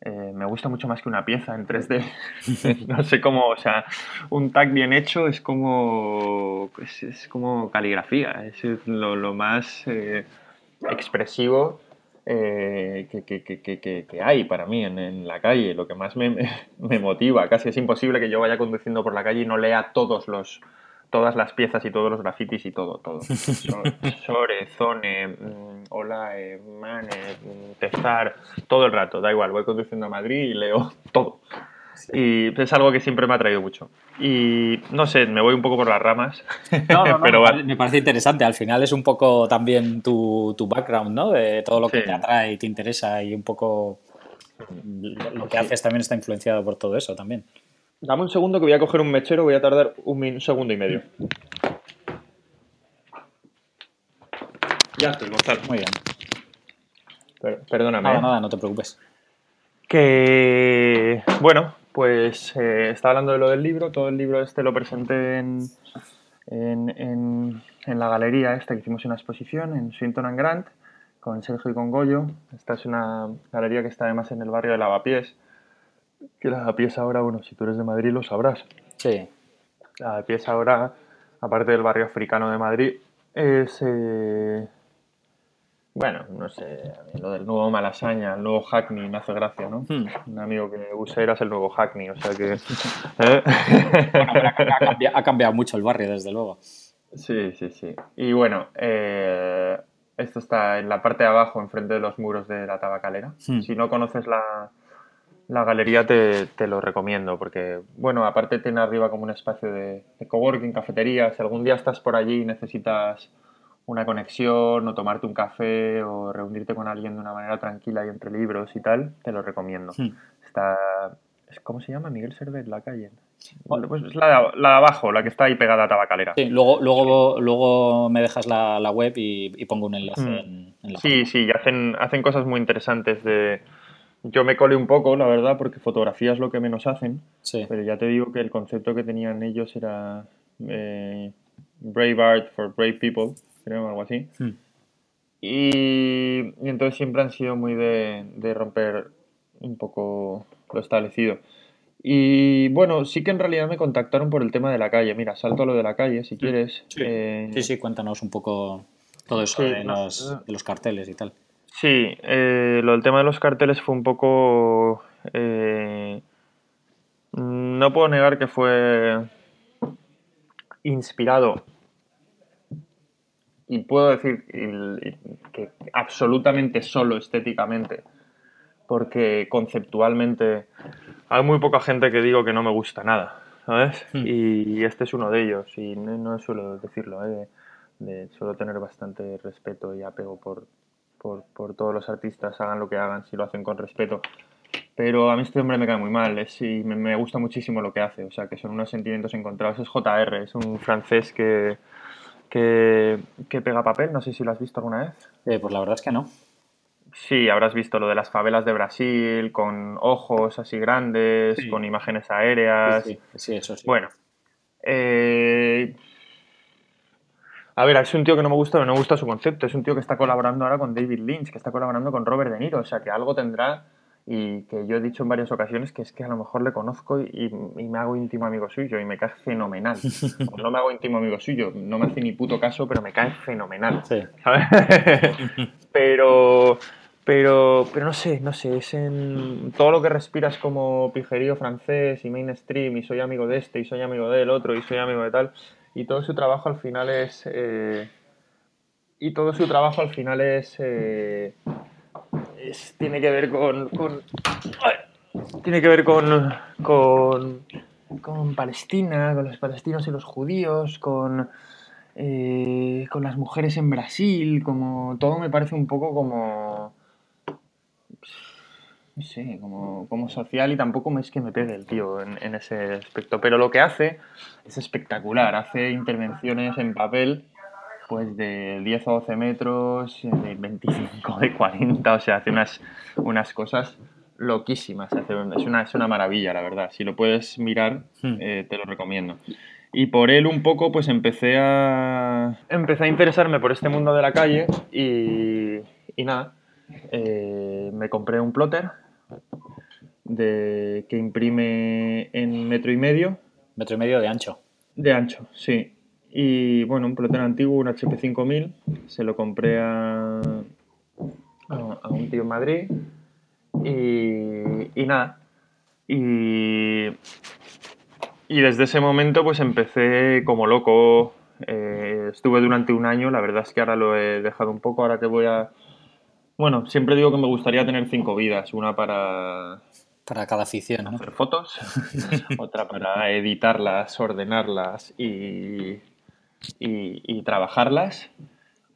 Eh, me gusta mucho más que una pieza en 3D. no sé cómo, o sea, un tag bien hecho es como, es, como caligrafía, es lo, más... Eh, expresivo eh, que, hay para mí en, la calle, lo que más me, motiva. Casi es imposible que yo vaya conduciendo por la calle y no lea todos los, todas las piezas y todos los grafitis y todo, todo. Sore, Zone, mm, Hola, eh, Mane, mm, Tezar, todo el rato, da igual, voy conduciendo a Madrid y leo todo. Y es algo que siempre me ha traído mucho. Y no sé, me voy un poco por las ramas. No, no, pero me parece interesante. Al final es un poco también tu, tu background, ¿no? De todo lo que te atrae y te interesa y un poco lo que haces también está influenciado por todo eso también. Dame un segundo que voy a coger un mechero, voy a tardar un, segundo y medio. Ya estoy, Gonzalo. Muy bien. perdóname. Nada, ¿eh? nada, no te preocupes. Que, bueno, pues eh, estaba hablando de lo del libro, todo el libro este lo presenté en, en, la galería esta que hicimos una exposición en Swinton and Grant con Sergio y con Goyo. Esta es una galería que está además en el barrio de Lavapiés, que Lavapiés ahora, bueno, si tú eres de Madrid lo sabrás. Sí. Lavapiés ahora, aparte del barrio africano de Madrid, es... Eh, bueno, no sé, lo del nuevo Malasaña, el nuevo Hackney me hace gracia, ¿no? Hmm. Un amigo que Useras el nuevo Hackney, o sea que... ¿eh? ha, cambiado, mucho el barrio, desde luego. Sí, sí, sí. Y bueno, eh, esto está en la parte de abajo, enfrente de los muros de la tabacalera. Hmm. Si no conoces la, galería, te, lo recomiendo, porque, bueno, aparte tiene arriba como un espacio de, de coworking, cafetería. Si algún día estás por allí y necesitas una conexión o tomarte un café o reunirte con alguien de una manera tranquila y entre libros y tal, te lo recomiendo. Está, ¿Cómo se llama? Miguel Servet, la calle. Pues es la de, abajo, la que está ahí pegada a Tabacalera. Sí, luego, luego, luego me dejas la, web y, pongo un enlace hmm. en, la Sí, sí, hacen, hacen cosas muy interesantes de... Yo me colé un poco, la verdad, porque fotografía es lo que menos hacen. Sí. Pero ya te digo que el concepto que tenían ellos era eh, Brave Art for Brave People creo, algo así. Hmm. Y, entonces siempre han sido muy de, romper un poco lo establecido. Y bueno, sí que en realidad me contactaron por el tema de la calle. Mira, salto a lo de la calle si quieres. Sí, eh, sí, cuéntanos un poco todo eso de, los, carteles y tal. Sí, eh, lo del tema de los carteles fue un poco... Eh, no puedo negar que fue inspirado y puedo decir que absolutamente solo estéticamente, porque conceptualmente hay muy poca gente que digo que no me gusta nada, ¿sabes? Hmm. Y este es uno de ellos, y no, suelo decirlo, ¿eh? de, suelo tener bastante respeto y apego por, por, por, todos los artistas, hagan lo que hagan, si lo hacen con respeto. Pero a mí este hombre me cae muy mal es, y me, gusta muchísimo lo que hace. O sea, que son unos sentimientos encontrados. Es JR, es un francés que, que, pega papel. No sé si lo has visto alguna vez. Eh, pues la verdad es que no. Sí, habrás visto lo de las favelas de Brasil, con ojos así grandes, con imágenes aéreas. Sí, sí, eso sí. Bueno. Eh, a ver, es un tío que no me gusta, no me gusta su concepto. Es un tío que está colaborando ahora con David Lynch, que está colaborando con Robert De Niro. O sea, que algo tendrá y que yo he dicho en varias ocasiones que es que a lo mejor le conozco y, me hago íntimo amigo suyo y me cae fenomenal. no me hago íntimo amigo suyo, no me hace ni puto caso, pero me cae fenomenal. pero, pero, pero no sé, no sé, es en todo lo que respiras como pijerío francés y mainstream y soy amigo de este y soy amigo del otro y soy amigo de tal y todo su trabajo al final es... Eh, y todo su trabajo al final es... Eh, tiene que ver con, tiene que ver con, con, con, Palestina, con los palestinos y los judíos, con, eh, con las mujeres en Brasil, como todo me parece un poco como no sé, como, como, social y tampoco es que me pegue el tío en, ese aspecto. Pero lo que hace es espectacular, hace intervenciones en papel pues de 10 o 12 metros, de 25, de 40, o sea, hace unas, unas cosas loquísimas, es una, es una maravilla, la verdad, si lo puedes mirar, hmm. eh, te lo recomiendo. Y por él un poco, pues empecé a, empecé a interesarme por este mundo de la calle y, y nada, eh, me compré un plotter de, que imprime en metro y medio. Metro y medio de ancho. De ancho, sí. Y bueno, un plotter antiguo, un HP 5000, se lo compré a, a, un tío en Madrid y, nada. Y, y, desde ese momento pues empecé como loco. Eh, estuve durante un año, la verdad es que ahora lo he dejado un poco, ahora que voy a... Bueno, siempre digo que me gustaría tener cinco vidas, una para... Para cada afición, ¿no? Hacer fotos, otra para editarlas, ordenarlas y y, trabajarlas,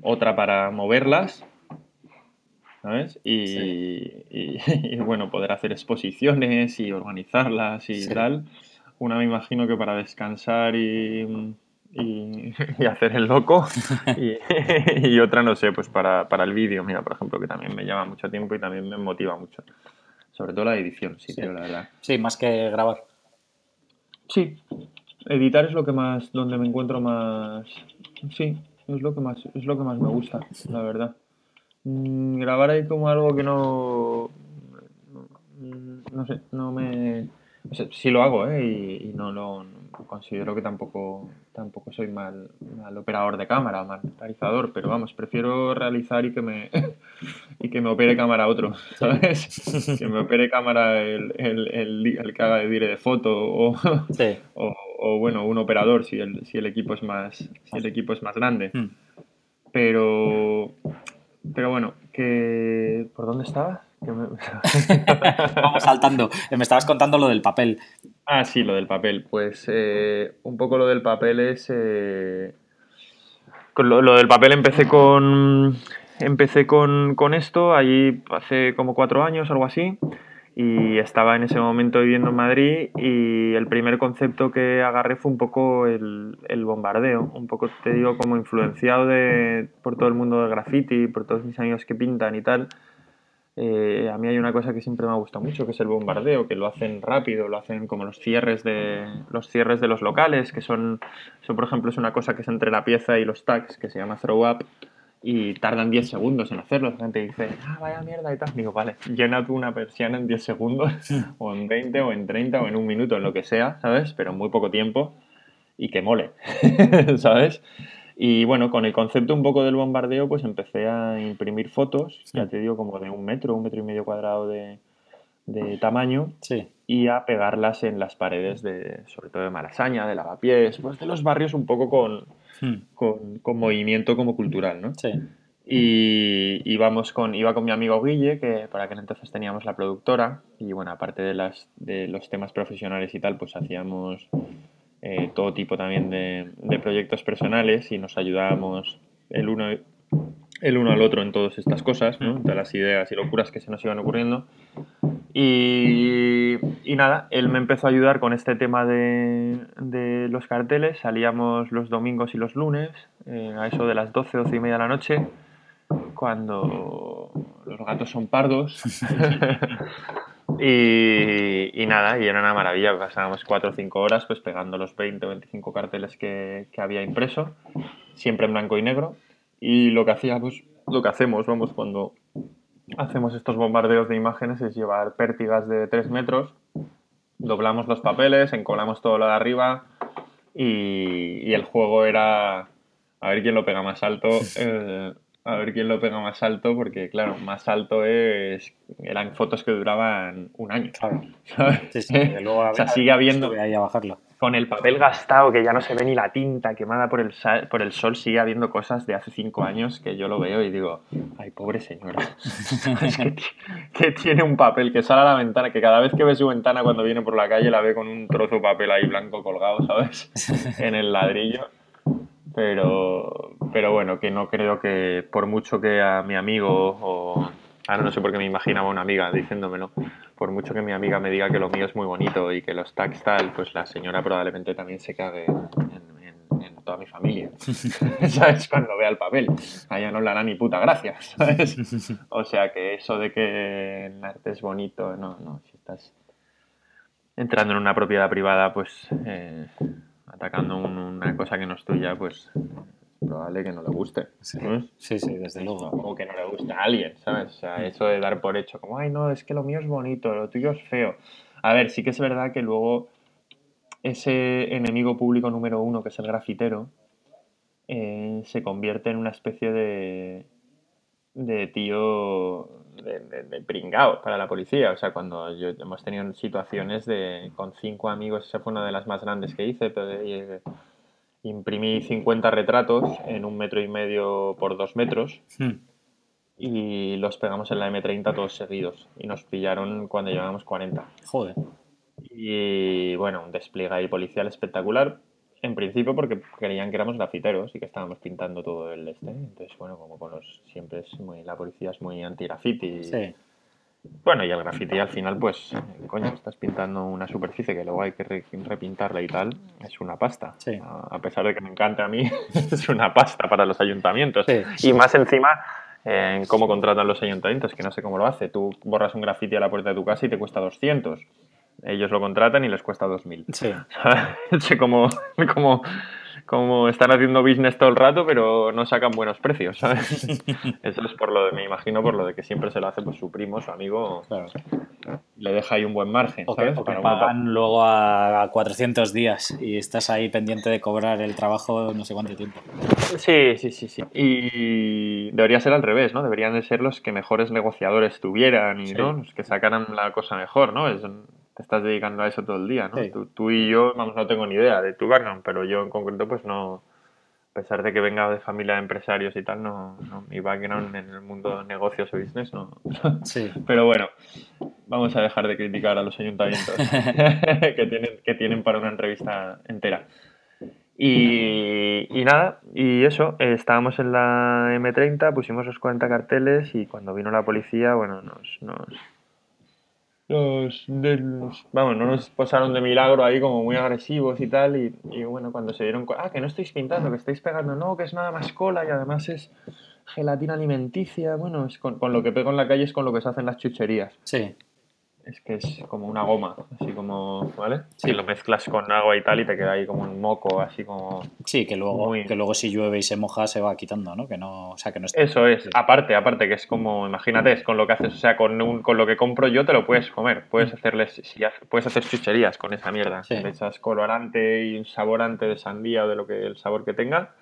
otra para moverlas, ¿sabes? Y, bueno, poder hacer exposiciones y organizarlas y tal. Una me imagino que para descansar y, y, hacer el loco y, otra no sé, pues para, el vídeo, mira, por ejemplo, que también me llama mucho tiempo y también me motiva mucho. Sobre todo la edición, sí, la verdad. Sí, más que grabar. Sí, editar es lo que más, donde me encuentro más, sí, es lo que más, es lo que más me gusta, la verdad. Mm, grabar ahí como algo que no, no, sé, no me, o sea, sí lo hago, ¿eh? Y, no lo considero que tampoco, tampoco soy mal, mal operador de cámara, mal realizador, pero vamos, prefiero realizar y que me y que me opere cámara otro, ¿sabes? que me opere cámara el, el, el, que haga de dire de foto o, o, bueno, un operador si el, si el equipo es más si el equipo es más grande. Hmm. Pero pero bueno, que ¿por dónde estaba? Vamos saltando. Me estabas contando lo del papel. Ah, sí, lo del papel. Pues eh, un poco lo del papel es. Eh, lo, del papel empecé con. Empecé con, con esto allí hace como cuatro años, algo así y estaba en ese momento viviendo en Madrid y el primer concepto que agarré fue un poco el, el bombardeo, un poco te digo como influenciado de, por todo el mundo del graffiti, por todos mis amigos que pintan y tal, eh, a mí hay una cosa que siempre me ha gustado mucho, que es el bombardeo, que lo hacen rápido, lo hacen como los cierres de los cierres de los locales, que son, por ejemplo, es una cosa que es entre la pieza y los tags, que se llama throw up, y tardan 10 segundos en hacerlo. La gente dice, ah, vaya mierda y tal. Digo, vale, llena tú una persiana en 10 segundos, o en 20, o en 30, o en un minuto, en lo que sea, ¿sabes? Pero en muy poco tiempo y que mole, ¿sabes? Y bueno, con el concepto un poco del bombardeo, pues empecé a imprimir fotos, ya te digo, como de un metro, un metro y medio cuadrado de, tamaño, y a pegarlas en las paredes, de, sobre todo de Malasaña, de Lavapiés, pues de los barrios un poco con, hmm. con, movimiento como cultural, ¿no? Sí. Y íbamos con, iba con mi amigo Guille, que para aquel entonces teníamos la productora, y bueno, aparte de, las, de los temas profesionales y tal, pues hacíamos eh, todo tipo también de, proyectos personales y nos ayudábamos el uno, el uno al otro en todas estas cosas, ¿no? de las ideas y locuras que se nos iban ocurriendo. Y, y, nada, él me empezó a ayudar con este tema de, de los carteles. Salíamos los domingos y los lunes, eh, a eso de las 12, 12 y media de la noche, cuando los gatos son pardos. y, y, nada, y era una maravilla. Pasábamos 4 o 5 horas pues pegando los 20 o 25 carteles que, que había impreso, siempre en blanco y negro. Y lo que hacíamos, lo que hacemos, vamos, cuando hacemos estos bombardeos de imágenes es llevar pértigas de 3 metros, doblamos los papeles, encolamos todo lo de arriba y, y el juego era a ver quién lo pega más alto. Eh, a ver quién lo pega más alto, porque claro, más alto es eran fotos que duraban un año. Claro. Sí, sí, luego o sea, sigue habiendo ahí a bajarlo con el papel gastado, que ya no se ve ni la tinta quemada por el, por el sol, sigue habiendo cosas de hace cinco años que yo lo veo y digo, ay, pobre señora. es que, tiene un papel que sale a la ventana, que cada vez que ve su ventana cuando viene por la calle la ve con un trozo de papel ahí blanco colgado, ¿sabes? en el ladrillo. Pero, pero bueno, que no creo que por mucho que a mi amigo o Ahora no sé por qué me imaginaba una amiga diciéndomelo. Por mucho que mi amiga me diga que lo mío es muy bonito y que los tags tal, pues la señora probablemente también se cague en, toda mi familia. ¿Sabes? Cuando vea el papel. A ella no le hará ni puta gracia, ¿sabes? O sea que eso de que el arte es bonito, no, no. Si estás entrando en una propiedad privada, pues eh, atacando una cosa que no es tuya, pues probable que no le guste. Sí, sí, desde luego. O que no le guste a alguien, ¿sabes? O sea, eso de dar por hecho, como, ay, no, es que lo mío es bonito, lo tuyo es feo. A ver, sí que es verdad que luego ese enemigo público número uno, que es el grafitero, eh, se convierte en una especie de, de tío de, de, pringao para la policía. O sea, cuando yo, hemos tenido situaciones de con cinco amigos, esa fue una de las más grandes que hice, pero imprimí 50 retratos en un metro y medio por dos metros hmm. y los pegamos en la M30 todos seguidos y nos pillaron cuando llevábamos 40. Joder. Y bueno, un despliegue ahí policial espectacular. En principio porque creían que éramos grafiteros y que estábamos pintando todo el este. Entonces, bueno, como con los siempre es muy la policía es muy anti-graffiti. Sí bueno, y el graffiti al final, pues, coño, estás pintando una superficie que luego hay que repintarla y tal, es una pasta. A pesar de que me encanta a mí, es una pasta para los ayuntamientos. Y más encima, en cómo contratan los ayuntamientos, que no sé cómo lo hace. Tú borras un graffiti a la puerta de tu casa y te cuesta 200. Ellos lo contratan y les cuesta 2000. Sí. sé cómo, cómo como están haciendo business todo el rato, pero no sacan buenos precios, ¿sabes? Eso es por lo de, me imagino, por lo de que siempre se lo hace pues, su primo, su amigo, claro. le deja ahí un buen margen, ¿sabes? O que, pagan luego a 400 días y estás ahí pendiente de cobrar el trabajo no sé cuánto tiempo. Sí, sí, sí, sí. Y debería ser al revés, ¿no? Deberían de ser los que mejores negociadores tuvieran y, ¿no? Los que sacaran la cosa mejor, ¿no? Es, estás dedicando a eso todo el día, ¿no? Tú, y yo, vamos, no tengo ni idea de tu background, pero yo en concreto, pues no, a pesar de que venga de familia de empresarios y tal, no, mi background en el mundo de negocios o business no. Sí. Pero bueno, vamos a dejar de criticar a los ayuntamientos que, tienen, que tienen para una entrevista entera. Y, y, nada, y eso, estábamos en la M30, pusimos los 40 carteles y cuando vino la policía, bueno, nos, nos los, vamos, no nos posaron de milagro ahí como muy agresivos y tal, y, bueno, cuando se dieron cuenta, ah, que no estáis pintando, que estáis pegando, no, que es nada más cola y además es gelatina alimenticia, bueno, es con, con lo que pego en la calle es con lo que se hacen las chucherías. Sí es que es como una goma, así como, ¿vale? Si lo mezclas con agua y tal y te queda ahí como un moco, así como... Sí, que luego, que luego si llueve y se moja se va quitando, ¿no? Que no, o sea, que no Eso es, aparte, aparte, que es como, imagínate, es con lo que haces, o sea, con, un, con lo que compro yo te lo puedes comer, puedes mm. hacerles, si, puedes hacer chucherías con esa mierda, le echas colorante y un saborante de sandía o de lo que el sabor que tenga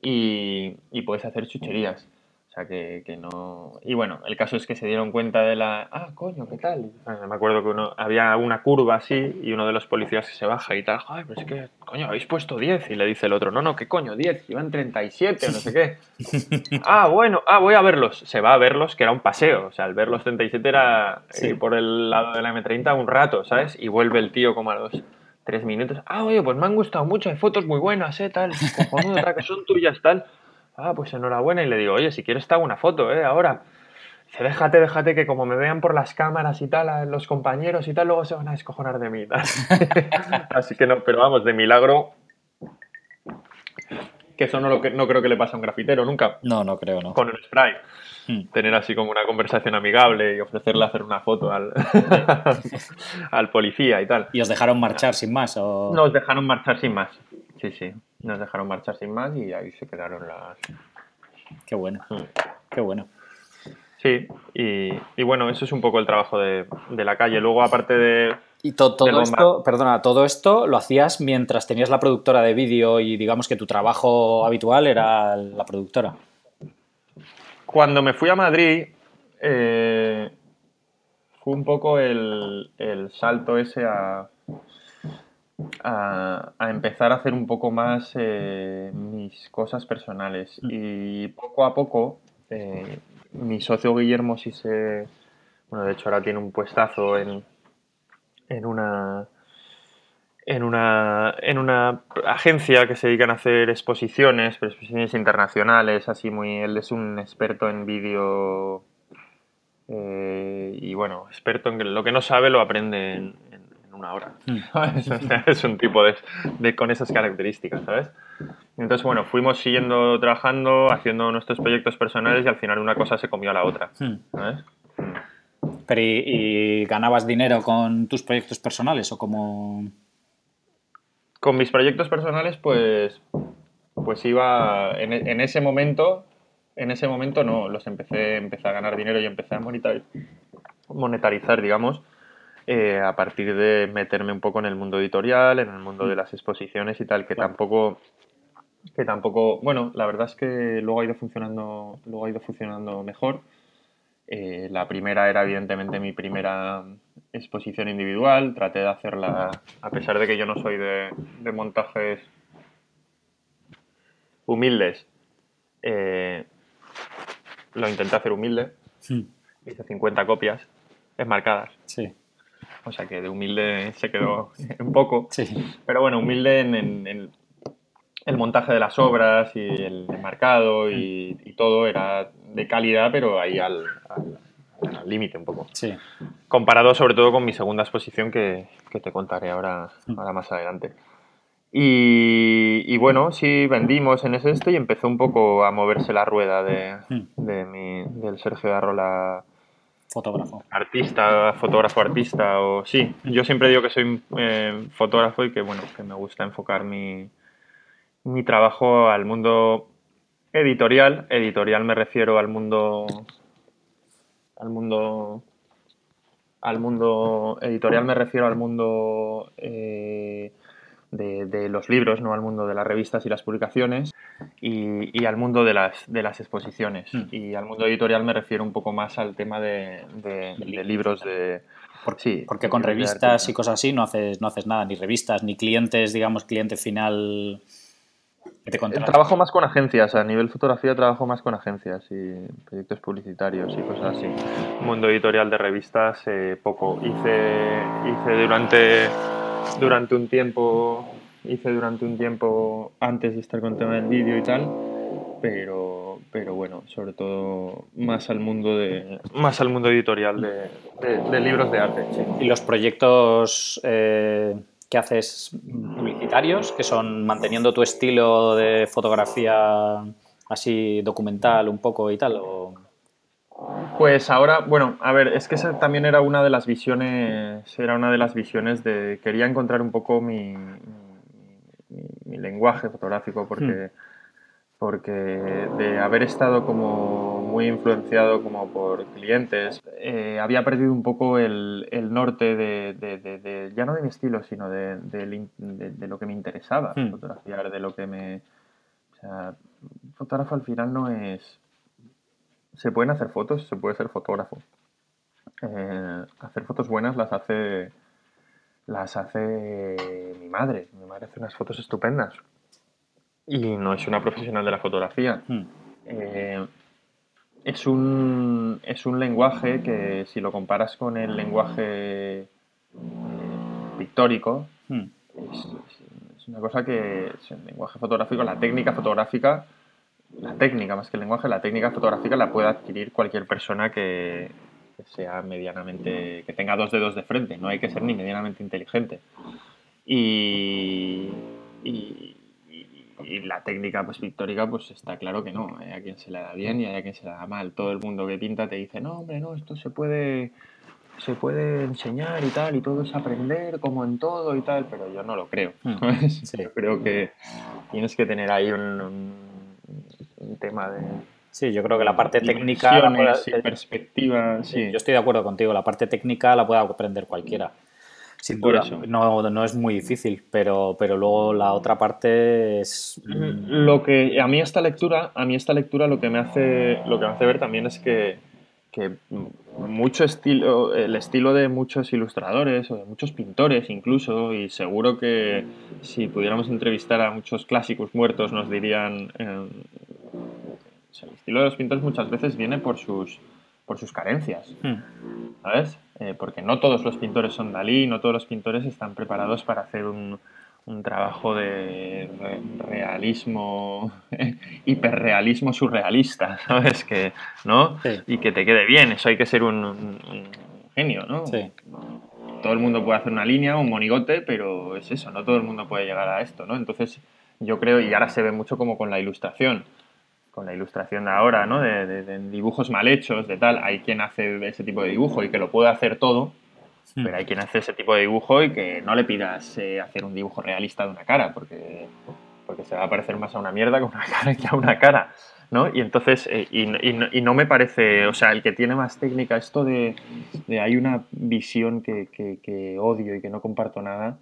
y, y puedes hacer chucherías que, no... Y bueno, el caso es que se dieron cuenta de la... Ah, coño, ¿qué tal? Me acuerdo que uno... había una curva así y uno de los policías se baja y tal. Ay, pero es que, coño, habéis puesto 10. Y le dice el otro, no, no, ¿qué coño? 10, iban 37 o no sé qué. ah, bueno, ah, voy a verlos. Se va a verlos, que era un paseo. O sea, al ver los 37 era ir por el lado de la M30 un rato, ¿sabes? Y vuelve el tío como a los tres minutos. Ah, oye, pues me han gustado mucho, hay fotos muy buenas, ¿eh? Tal, que son tuyas, tal ah, pues enhorabuena. Y le digo, oye, si quieres te hago una foto, ¿eh? Ahora. Dice, déjate, déjate, que como me vean por las cámaras y tal, los compañeros y tal, luego se van a descojonar de mí. Así que no, pero vamos, de milagro. Que eso no, lo que, no creo que le pase a un grafitero nunca. No, no creo, no. Con el spray. Hmm. Tener así como una conversación amigable y ofrecerle hacer una foto al, al policía y tal. ¿Y os dejaron marchar sin más? O... Nos dejaron marchar sin más. Sí, sí. Nos dejaron marchar sin más y ahí se quedaron las. Qué bueno. Hmm. Qué bueno. Sí, y, bueno, eso es un poco el trabajo de, la calle. Luego, aparte de. Y todo esto, perdona, todo esto lo hacías mientras tenías la productora de vídeo y digamos que tu trabajo habitual era la productora. Cuando me fui a Madrid, eh, fue un poco el, salto ese a, a, empezar a hacer un poco más eh, mis cosas personales. Mm. Y poco a poco eh, mi socio Guillermo sí se... Bueno, de hecho ahora tiene un puestazo en, en una... En una, en una agencia que se dedican a hacer exposiciones, exposiciones internacionales, así muy... Él es un experto en vídeo eh, y bueno, experto en lo que no sabe lo aprende en, una hora. Hmm. es un tipo de, de, con esas características, ¿sabes? Entonces, bueno, fuimos siguiendo trabajando, haciendo nuestros proyectos personales y al final una cosa se comió a la otra. Hmm. ¿sabes? Pero ¿y, ganabas dinero con tus proyectos personales o como...? Con mis proyectos personales, pues, pues iba en, en, ese momento, en ese momento no, los empecé, empecé a ganar dinero y empecé a monetarizar digamos, eh, a partir de meterme un poco en el mundo editorial, en el mundo de las exposiciones y tal, que tampoco que tampoco, bueno, la verdad es que luego ha ido funcionando, luego ha ido funcionando mejor. Eh, la primera era evidentemente mi primera exposición individual, traté de hacerla, a pesar de que yo no soy de, montajes humildes, eh, lo intenté hacer humilde, hice 50 copias enmarcadas. Sí. O sea que de humilde se quedó un poco. Sí. Pero bueno, humilde en, el montaje de las obras y el marcado y, todo era de calidad, pero ahí al límite un poco. Sí. Comparado sobre todo con mi segunda exposición que, te contaré ahora, mm. ahora más adelante. Y, bueno, sí, vendimos en ese esto y empezó un poco a moverse la rueda de, mm. de mi, del Sergio Arrola fotógrafo. Artista, fotógrafo, artista, o sí. Yo siempre digo que soy eh, fotógrafo y que bueno, que me gusta enfocar mi, mi trabajo al mundo editorial. Editorial me refiero al mundo. al mundo. al mundo. editorial me refiero al mundo. Eh, de, los libros, no al mundo de las revistas y las publicaciones, y, al mundo de las, de las exposiciones. Hmm. Y al mundo editorial me refiero un poco más al tema de, libros de... sí, porque con revistas y cosas así no haces, no haces nada, ni revistas, ni clientes, digamos, cliente final Trabajo más con agencias, a nivel fotografía trabajo más con agencias y proyectos publicitarios y cosas así. Mundo editorial de revistas, eh, poco. Hice, hice durante, durante un tiempo, hice durante un tiempo antes de estar con tema del vídeo y tal, pero, pero bueno, sobre todo más al mundo de más al mundo editorial de, libros de arte. Y los proyectos eh, que haces publicitarios, que son manteniendo tu estilo de fotografía así documental un poco y tal? Pues ahora, bueno, a ver, es que esa también era una de las visiones, era una de las visiones de, quería encontrar un poco mi, mi, lenguaje fotográfico, porque... Hmm porque de haber estado como muy influenciado como por clientes, eh, había perdido un poco el, el norte de, de, de, ya no de mi estilo, sino de, lo que me interesaba hmm. fotografiar, de lo que me... O sea, fotógrafo al final no es... Se pueden hacer fotos, se puede ser fotógrafo. Eh, hacer fotos buenas las hace las hace mi madre. Mi madre hace unas fotos estupendas y no es una profesional de la fotografía. Hmm. Eh, es, un, es un lenguaje que si lo comparas con el lenguaje eh, pictórico, hmm. es, una cosa que el lenguaje fotográfico, la técnica fotográfica la técnica, más que el lenguaje, la técnica fotográfica la puede adquirir cualquier persona que, sea medianamente, que tenga dos dedos de frente, no hay que ser ni medianamente inteligente. Y, y, la técnica pues pictórica pues está claro que no, hay a quien se le da bien y hay a quien se le da mal. Todo el mundo que pinta te dice, no hombre, no, esto se puede se puede enseñar y tal, y todo es aprender como en todo y tal, pero yo no lo creo. Hmm. Yo creo que tienes que tener ahí un, tema de... Sí, yo creo que la parte técnica... La perspectiva, sí. Yo estoy de acuerdo contigo, la parte técnica la puede aprender cualquiera. Sin Por eso. No, no, es muy difícil, pero, pero luego la otra parte es. Lo que a mí esta lectura, a mí esta lectura lo que me hace, lo que me hace ver también es que que mucho estilo, el estilo de muchos ilustradores o de muchos pintores incluso, y seguro que si pudiéramos entrevistar a muchos clásicos muertos nos dirían, eh, el estilo de los pintores muchas veces viene por sus, por sus carencias, hmm. ¿sabes? Eh, porque no todos los pintores son Dalí, no todos los pintores están preparados para hacer un, un trabajo de realismo, hiperrealismo surrealista, ¿sabes? Que, ¿no? Y que te quede bien, eso hay que ser un, genio, ¿no? Sí. Todo el mundo puede hacer una línea, un monigote, pero es eso, no todo el mundo puede llegar a esto, ¿no? Entonces, yo creo, y ahora se ve mucho como con la ilustración, con la ilustración de ahora, ¿no? De, de dibujos mal hechos, de tal, hay quien hace ese tipo de dibujo y que lo puede hacer todo, Hmm. Pero hay quien hace ese tipo de dibujo y que no le pidas eh, hacer un dibujo realista de una cara, porque, porque se va a parecer más a una mierda que, una cara, que a una cara. ¿no? Y entonces, eh, y, y, no me parece, o sea, el que tiene más técnica, esto de, de hay una visión que, que, odio y que no comparto nada,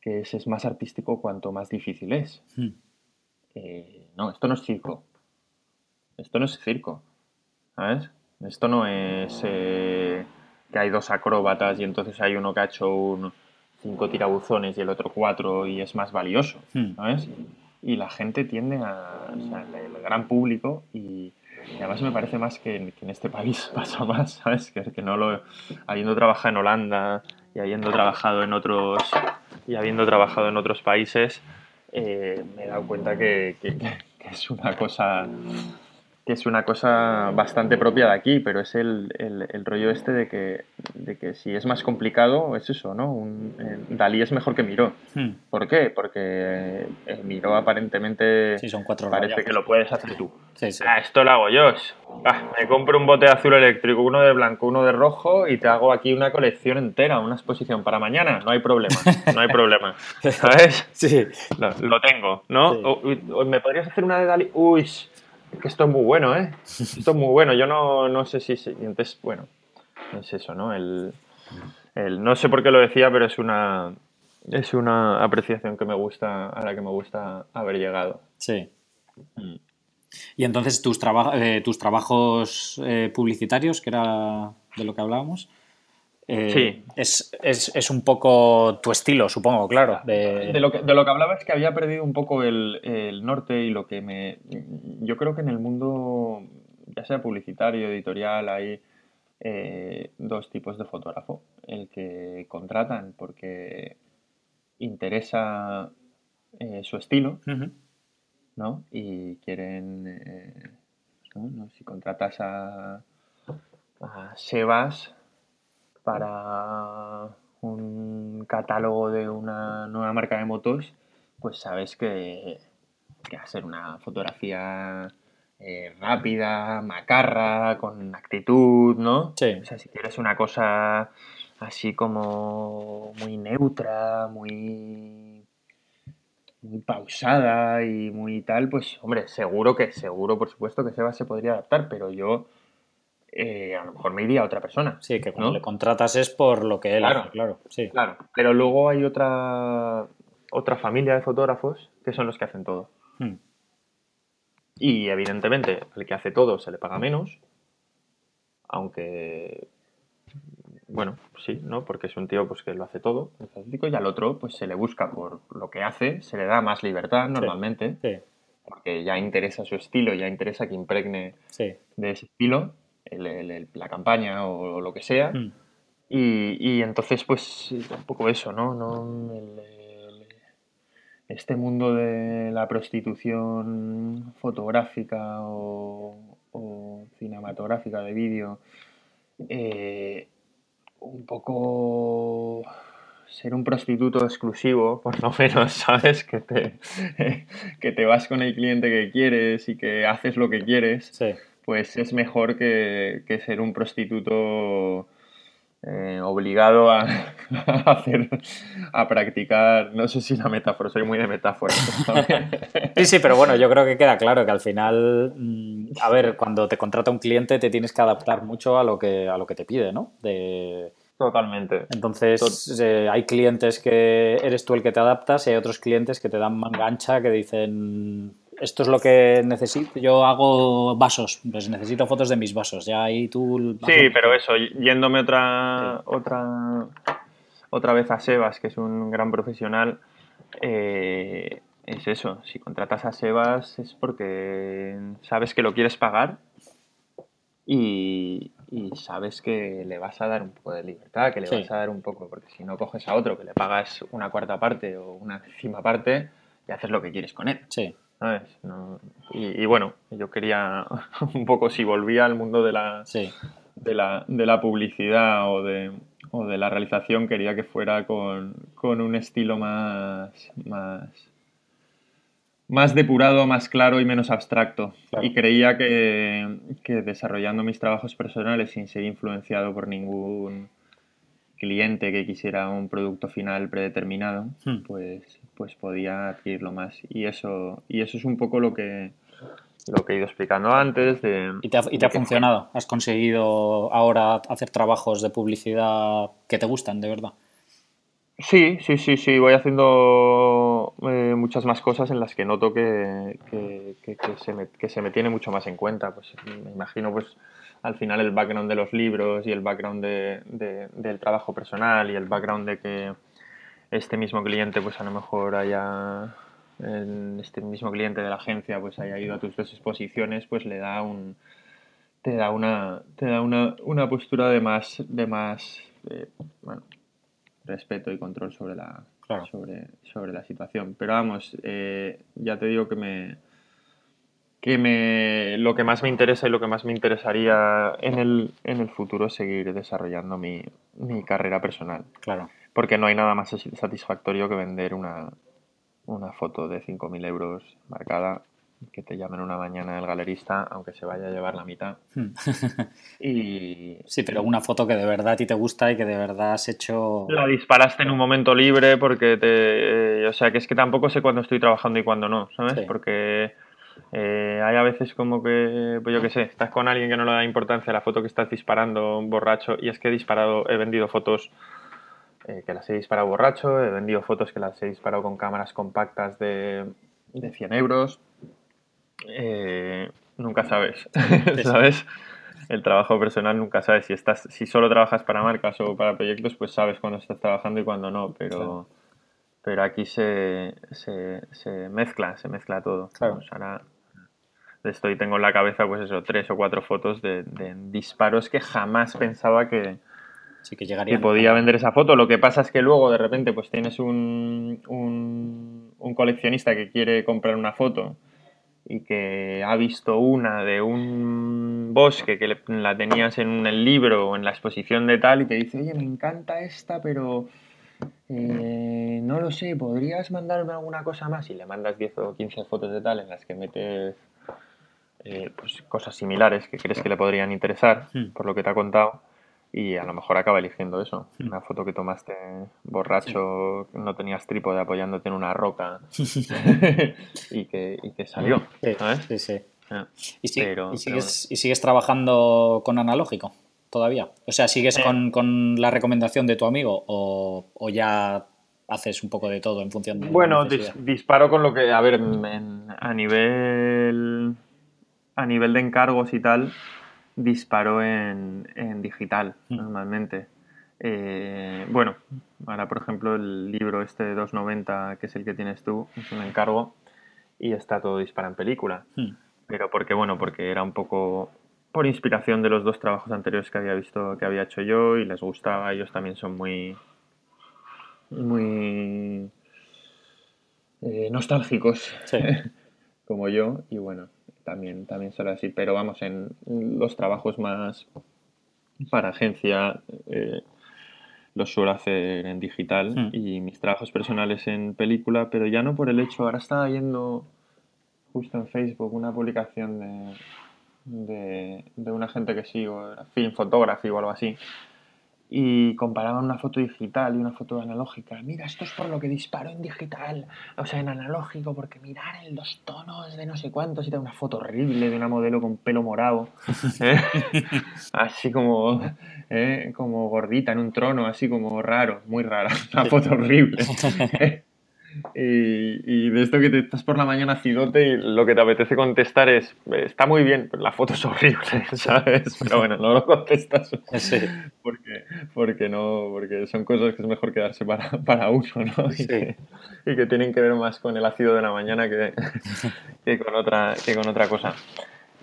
que es, es más artístico cuanto más difícil es. Hmm. Eh, no, esto no es circo. Esto no es circo. ¿Sabes? Esto no es que hay dos acróbatas y entonces hay uno que ha hecho un cinco tirabuzones y el otro cuatro y es más valioso, hmm. ¿sabes? Y la gente tiende a, o sea, el, gran público y, además me parece más que en, este país pasa más, ¿sabes? Que, que no lo, habiendo trabajado en Holanda y habiendo trabajado en otros, y habiendo trabajado en otros países, eh, me he dado cuenta que, que es una cosa que es una cosa bastante propia de aquí, pero es el, el, rollo este de que, de que si es más complicado, es eso, ¿no? Un, eh, Dalí es mejor que Miró. Hmm. ¿Por qué? Porque eh, Miró aparentemente sí, son cuatro parece que lo puedes hacer tú. Ah, esto lo hago yo. Ah, me compro un bote de azul eléctrico, uno de blanco, uno de rojo y te hago aquí una colección entera, una exposición para mañana. No hay problema, no hay problema. ¿Sabes? Sí. Lo, tengo, ¿no? ¿Me podrías hacer una de Dalí? Uy, que esto es muy bueno, ¿eh? Esto es muy bueno. Yo no, no sé si... Entonces, bueno, es eso, ¿no? El, el, no sé por qué lo decía, pero es una, es una apreciación que me gusta, a la que me gusta haber llegado. Sí. Mm. Y entonces tus, eh, tus trabajos eh, publicitarios, que era de lo que hablábamos, eh, sí. Es, un poco tu estilo, supongo, claro. De... lo, que, hablaba es que había perdido un poco el, norte y lo que me... Yo creo que en el mundo, ya sea publicitario, editorial, hay eh, dos tipos de fotógrafo. El que contratan porque interesa eh, su estilo, ¿no? Y quieren... Si contratas a, a Sebas para un catálogo de una nueva marca de motos, pues sabes que, va a ser una fotografía eh, rápida, macarra, con actitud, ¿no? Sí. O sea, si quieres una cosa así como muy neutra, muy, muy pausada y muy tal, pues hombre, seguro que, seguro, por supuesto que Seba se podría adaptar, pero yo eh, a lo mejor me iría a otra persona. Sí, que cuando le contratas es por lo que él claro, claro. Sí. Claro, pero luego hay otra, otra familia de fotógrafos que son los que hacen todo. Hmm. Y evidentemente al que hace todo se le paga menos, aunque bueno, sí, ¿no? Porque es un tío pues, que lo hace todo, y al otro pues se le busca por lo que hace, se le da más libertad normalmente, porque ya interesa su estilo, ya interesa que impregne de ese estilo, la campaña o lo que sea. Hmm. Y, entonces, pues, un poco eso, ¿no? no este mundo de la prostitución fotográfica o, cinematográfica de vídeo, eh, un poco ser un prostituto exclusivo, por lo menos, ¿sabes? Que te, que te vas con el cliente que quieres y que haces lo que quieres, pues es mejor que, que ser un prostituto eh, obligado a, hacer, a practicar, no sé si la metáfora, soy muy de metáfora. sí, sí, pero bueno, yo creo que queda claro que al final, mm, a ver, cuando te contrata un cliente te tienes que adaptar mucho a lo que, a lo que te pide, ¿no? De... Totalmente. Entonces, eh, hay clientes que eres tú el que te adaptas y hay otros clientes que te dan manga ancha que dicen, esto es lo que necesito. Yo hago vasos, pues necesito fotos de mis vasos. Ya ahí tú. Sí, pero eso, yéndome otra, otra, otra vez a Sebas, que es un gran profesional, eh, es eso. Si contratas a Sebas es porque sabes que lo quieres pagar y, sabes que le vas a dar un poco de libertad, que le vas a dar un poco, porque si no coges a otro que le pagas una cuarta parte o una décima parte y haces lo que quieres con él. Sí. Y, bueno, yo quería un poco, si volvía al mundo de la, de la, de la publicidad o de, o de, la realización, quería que fuera con, un estilo más, más, más depurado, más claro y menos abstracto. Y creía que, que, desarrollando mis trabajos personales sin ser influenciado por ningún cliente que quisiera un producto final predeterminado, hmm. pues pues podía adquirirlo más. Y eso, y eso es un poco lo que, lo que he ido explicando antes. De, ¿Y te ha, funcionado? ¿Has conseguido ahora hacer trabajos de publicidad que te gustan, de verdad? Sí, sí, sí, sí. Voy haciendo eh, muchas más cosas en las que noto que, se me, que se me tiene mucho más en cuenta. Pues me imagino, pues al final el background de los libros y el background de, del trabajo personal y el background de que este mismo cliente pues a lo mejor haya este mismo cliente de la agencia pues haya ido a tus dos exposiciones pues le da un te da una te da una, una postura de más de más eh, bueno, respeto y control sobre la sobre, sobre la situación. Pero vamos eh, ya te digo que me que me lo que más me interesa y lo que más me interesaría en el, en el futuro es seguir desarrollando mi, mi carrera personal. Claro porque no hay nada más satisfactorio que vender una, foto de 5.000 euros marcada que te llamen una mañana el galerista, aunque se vaya a llevar la mitad. Hmm. y... Sí, pero una foto que de verdad a ti te gusta y que de verdad has hecho... La disparaste en un momento libre porque te... o sea, que es que tampoco sé cuándo estoy trabajando y cuándo no, ¿sabes? Porque eh, hay a veces como que, pues yo qué sé, estás con alguien que no le da importancia a la foto que estás disparando, borracho, y es que he disparado, he vendido fotos eh, que las he disparado borracho, he vendido fotos que las he disparado con cámaras compactas de, de 100 euros. Eh, nunca sabes, ¿sabes? El trabajo personal nunca sabes si estás, si solo trabajas para marcas o para proyectos, pues sabes cuándo estás trabajando y cuándo no, pero, pero aquí se, se, se, mezcla, se mezcla todo. Claro. ahora estoy, tengo en la cabeza, pues eso, tres o cuatro fotos de disparos que jamás pensaba que, que llegaría. podía vender esa foto. Lo que pasa es que luego de repente pues tienes un, un, coleccionista que quiere comprar una foto y que ha visto una de un bosque que la tenías en el libro o en la exposición de tal y te dice, oye, me encanta esta, pero eh, no lo sé, ¿podrías mandarme alguna cosa más? Y le mandas 10 o 15 fotos de tal en las que metes eh, pues, cosas similares que crees que le podrían interesar, hmm. por lo que te ha contado y a lo mejor acaba eligiendo eso. Hmm. Una foto que tomaste borracho, no tenías trípode apoyándote en una roca y, que, y, que, salió. Sí, sí. Ah, ¿Y, sigues, ¿Y sigues trabajando con analógico todavía? O sea, ¿sigues eh. con, con, la recomendación de tu amigo o, o, ya haces un poco de todo en función de... Bueno, disparo con lo que, a ver, a nivel... A nivel de encargos y tal, disparó en, digital mm. normalmente. Eh, bueno, ahora por ejemplo el libro este de 290, que es el que tienes tú, es un encargo y está todo disparado en película. Mm. Pero porque, bueno, porque era un poco por inspiración de los dos trabajos anteriores que había visto, que había hecho yo y les gustaba. Ellos también son muy, muy eh, nostálgicos, como yo, y bueno, también, también suelo decir, pero vamos, en los trabajos más para agencia eh, los suelo hacer en digital hmm. y mis trabajos personales en película, pero ya no por el hecho, ahora estaba viendo justo en Facebook una publicación de, de, de una gente que sigo, film photography o algo así, y comparaban una foto digital y una foto analógica. Mira, esto es por lo que disparo en digital, o sea, en analógico, porque mirar en los tonos de no sé cuántos y da una foto horrible de una modelo con pelo morado, ¿eh? así como, ¿eh? como gordita en un trono, así como raro, muy rara, una foto horrible. Y, de esto que te estás por la mañana acidote y lo que te apetece contestar es, está muy bien, pero la foto es horrible, ¿sabes? Pero bueno, no lo contestas porque, porque, no, porque son cosas que es mejor quedarse para, para uno, ¿no? Y, que, tienen que ver más con el ácido de la mañana que, que, con, otra, que con otra cosa.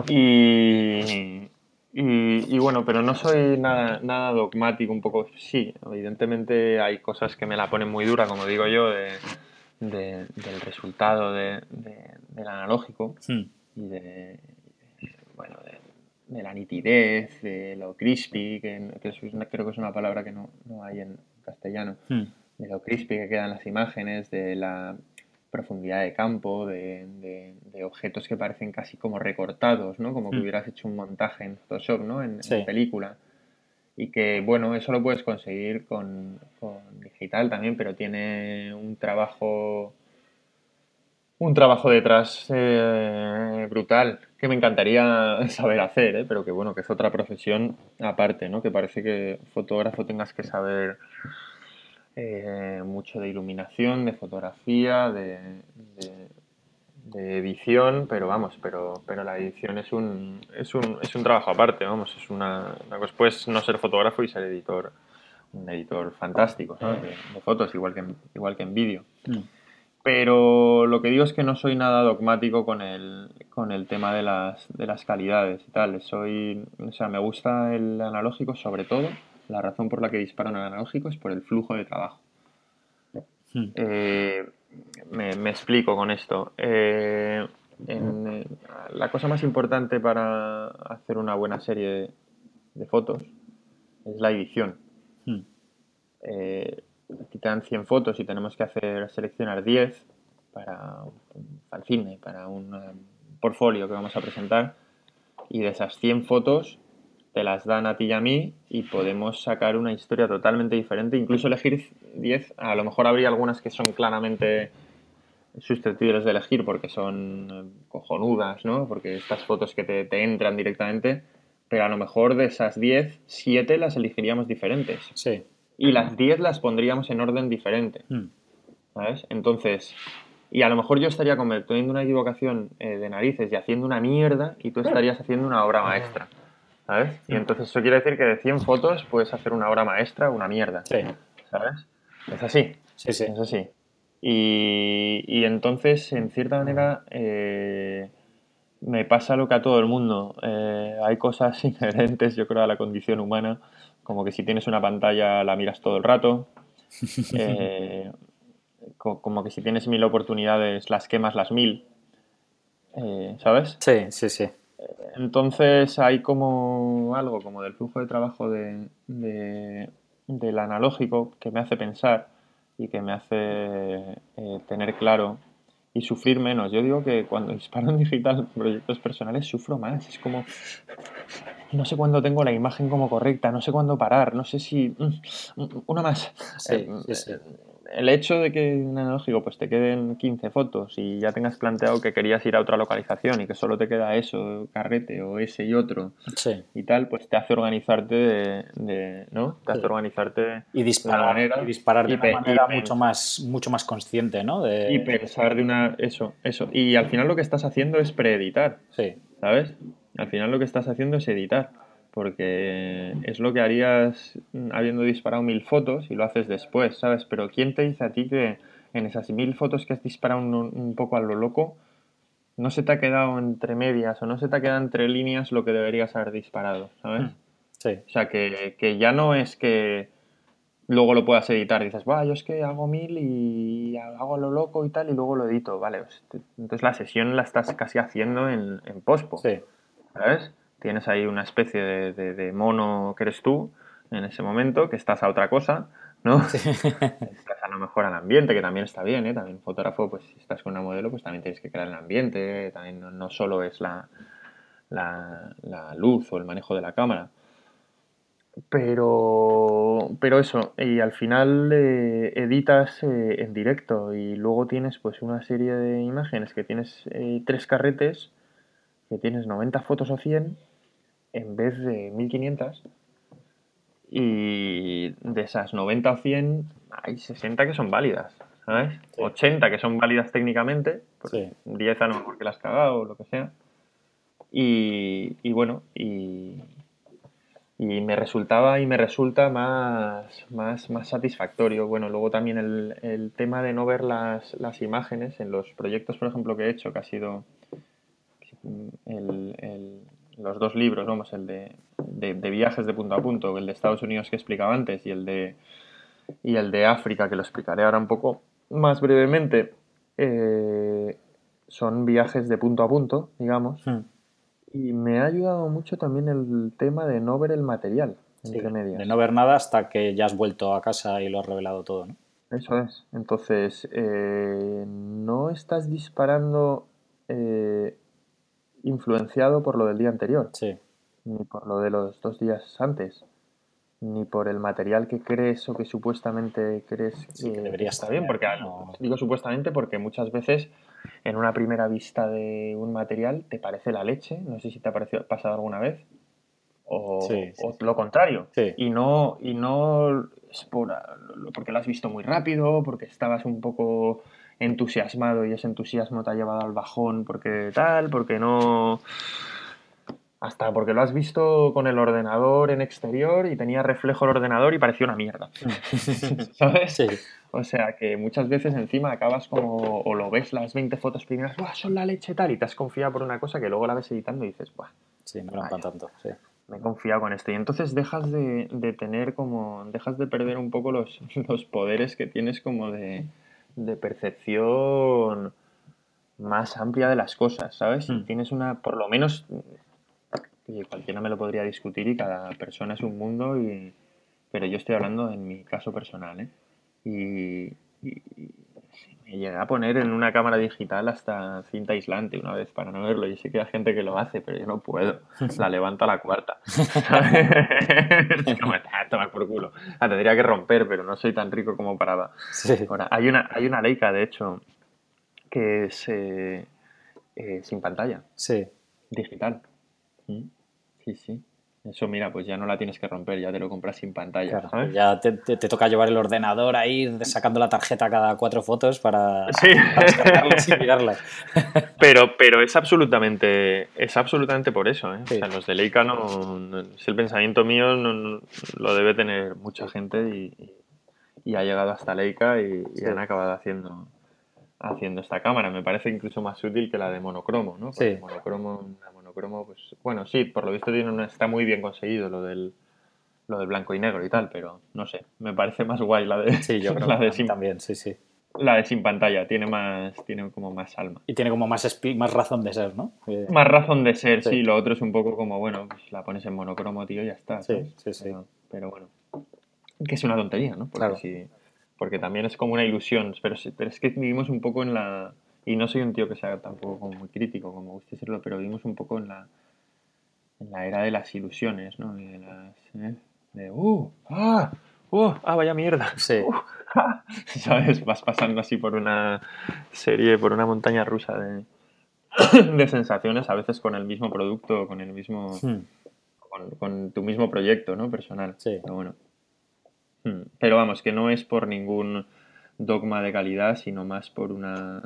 Y, y, bueno, pero no soy nada, nada dogmático, un poco, sí, evidentemente hay cosas que me la ponen muy dura, como digo yo, de del resultado de, del analógico hmm. y de, bueno, de, la nitidez, de lo crispy, que, creo que es una palabra que no, hay en castellano, hmm. de lo crispy que quedan las imágenes, de la profundidad de campo, de, objetos que parecen casi como recortados, ¿no? Como que hmm. hubieras hecho un montaje en Photoshop, ¿no? En, en película y que bueno, eso lo puedes conseguir con, digital también, pero tiene un trabajo un trabajo detrás eh, brutal que me encantaría saber hacer, ¿eh? pero que bueno, que es otra profesión aparte, ¿no? Que parece que fotógrafo tengas que saber eh, mucho de iluminación, de fotografía, de, de edición, pero vamos, pero, pero la edición es un, es un, es un trabajo aparte, vamos, es una, una puedes no ser fotógrafo y ser editor, un editor fantástico de, fotos, igual que igual que en vídeo. Mm. Pero lo que digo es que no soy nada dogmático con el, con el tema de las, de las calidades y tal. Soy, o sea, me gusta el analógico sobre todo. La razón por la que disparo en el analógico es por el flujo de trabajo. Mm. Eh, me, explico con esto. Eh, eh, la cosa más importante para hacer una buena serie de, fotos es la edición. Hmm. Eh, aquí te dan 100 fotos y tenemos que hacer seleccionar 10 para un cine, para un portfolio que vamos a presentar. Y de esas 100 fotos te las dan a ti y a mí y podemos sacar una historia totalmente diferente. Incluso elegir 10, a lo mejor habría algunas que son claramente susceptibles de elegir porque son eh, cojonudas, ¿no? Porque estas fotos que te, entran directamente, pero a lo mejor de esas 10, 7 las elegiríamos diferentes. Sí. Y las 10 las pondríamos en orden diferente. Hmm. ¿Sabes? Entonces, y a lo mejor yo estaría cometiendo una equivocación eh, de narices y haciendo una mierda y tú estarías haciendo una obra maestra. ¿sabes? Y entonces eso quiere decir que de 100 fotos puedes hacer una obra maestra o una mierda. Sí. ¿Sabes? Es así. Sí, sí. Es así. Y, y entonces, en cierta manera, eh, me pasa lo que a todo el mundo. Eh, hay cosas inherentes, yo creo, a la condición humana, como que si tienes una pantalla la miras todo el rato. Eh, como que si tienes mil oportunidades las quemas las mil. ¿Sabes? Sí, sí, sí. Entonces hay como algo como del flujo de trabajo de, del analógico que me hace pensar y que me hace eh, tener claro y sufrir menos. Yo digo que cuando disparo en digital proyectos personales sufro más. Es como, no sé cuándo tengo la imagen como correcta, no sé cuándo parar, no sé si... Mm, una más. Sí, sí, eh, el hecho de que en analógico pues te queden 15 fotos y ya tengas planteado que querías ir a otra localización y que solo te queda eso, carrete o ese y otro y tal, pues te hace organizarte de, ¿no? Te hace organizarte y disparar, de manera, y disparar de una manera mucho más mucho más consciente, ¿no? De... Y pensar de una eso, eso. Y al final lo que estás haciendo es preeditar. Sí. ¿Sabes? Al final lo que estás haciendo es editar porque es lo que harías habiendo disparado mil fotos y lo haces después, ¿sabes? Pero ¿quién te dice a ti que en esas mil fotos que has disparado un, poco a lo loco, no se te ha quedado entre medias o no se te ha quedado entre líneas lo que deberías haber disparado, ¿sabes? Hmm. Sí. O sea, que, ya no es que luego lo puedas editar. Dices, va, yo es que hago mil y hago lo loco y tal, y luego lo edito. Vale, pues, entonces la sesión la estás casi haciendo en, en pospo. Sí. ¿Sabes? Tienes ahí una especie de, de, mono que eres tú en ese momento, que estás a otra cosa, ¿no? estás a lo mejor al ambiente, que también está bien, ¿eh? También fotógrafo, pues si estás con una modelo, pues también tienes que crear el ambiente, también no, solo es la, la, la, luz o el manejo de la cámara. Pero, pero eso, y al final eh, editas eh, en directo y luego tienes pues una serie de imágenes que tienes eh, tres carretes, que tienes 90 fotos o 100 en vez de 1500 y de esas 90 o 100 hay 60 que son válidas, ¿sabes? 80 que son válidas técnicamente, pues 10 a lo mejor que las cagado o lo que sea. Y, y bueno, y, y me resultaba y me resulta más, más, más satisfactorio. Bueno, luego también el, el tema de no ver las, las, imágenes en los proyectos, por ejemplo, que he hecho, que ha sido el, el, los dos libros, vamos, el de, de, viajes de punto a punto, el de Estados Unidos que explicaba antes y el de, y el de África, que lo explicaré ahora un poco más brevemente, eh, son viajes de punto a punto, digamos. Hmm. Y me ha ayudado mucho también el tema de no ver el material, entre medias. De no ver nada hasta que ya has vuelto a casa y lo has revelado todo, ¿no? Eso es. Entonces, eh, no estás disparando eh, influenciado por lo del día anterior. Sí. Ni por lo de los dos días antes. Ni por el material que crees o que supuestamente crees que, debería estar bien. Porque, Digo supuestamente porque muchas veces en una primera vista de un material te parece la leche, no sé si te ha pasado alguna vez, o, lo contrario. Y no, y no es por, porque lo has visto muy rápido, porque estabas un poco entusiasmado y ese entusiasmo te ha llevado al bajón porque tal, porque no... Hasta porque lo has visto con el ordenador en exterior y tenía reflejo el ordenador y parecía una mierda. ¿Sabes? Sí. O sea que muchas veces encima acabas como, o lo ves las 20 fotos primeras, ¡buah, son la leche tal! Y te has confiado por una cosa que luego la ves editando y dices, ¡buah! Sí, no lo tanto, sí. Me he confiado con esto. Y entonces dejas de, de, tener como, dejas de perder un poco los, los poderes que tienes como de, de percepción más amplia de las cosas, ¿sabes? Hmm. Tienes una, por lo menos, y cualquiera me lo podría discutir y cada persona es un mundo, y, pero yo estoy hablando en mi caso personal, ¿eh? Y, me llegué a poner en una cámara digital hasta cinta aislante una vez para no verlo. Yo sé que hay gente que lo hace, pero yo no puedo. La levanto a la cuarta. no me tomar por culo. La tendría que romper, pero no soy tan rico como para... Ahora, hay una, hay una Leica, de hecho, que es eh, eh, sin pantalla. Sí. Digital. Mm. Sí, sí. Eso, mira, pues ya no la tienes que romper, ya te lo compras sin pantalla. Ya te, toca llevar el ordenador ahí, sacando la tarjeta cada cuatro fotos para, sí. pero, pero es absolutamente, es absolutamente por eso. ¿eh? O sea, los de Leica no, es el pensamiento mío, no, lo debe tener mucha gente y, y, ha llegado hasta Leica y, han acabado haciendo haciendo esta cámara. Me parece incluso más útil que la de monocromo, ¿no? Porque monocromo, pues bueno, sí, por lo visto tiene está muy bien conseguido lo del, lo del blanco y negro y tal, pero no sé, me parece más guay la de, sí, yo creo la de sin, también, sí, sí. La de sin pantalla, tiene más, tiene como más alma. Y tiene como más, más razón de ser, ¿no? Más razón de ser, sí. Lo otro es un poco como, bueno, pues la pones en monocromo, tío, y ya está. Sí, sí, sí. Pero, bueno, que es una tontería, ¿no? Porque, claro. porque también es como una ilusión, pero, pero es que vivimos un poco en la y no soy un tío que sea tampoco como muy crítico, como guste serlo, pero vivimos un poco en la, en la era de las ilusiones, ¿no? de las, ¿eh? De, ¡uh! ¡ah! ¡uh! ¡ah, vaya mierda! Sí. Uh, ah", ¿Sabes? Vas pasando así por una serie, por una montaña rusa de, de sensaciones, a veces con el mismo producto, con el mismo... Hmm. Con, con, tu mismo proyecto, ¿no? Personal. Sí. Pero bueno. Hmm. Pero vamos, que no es por ningún dogma de calidad, sino más por una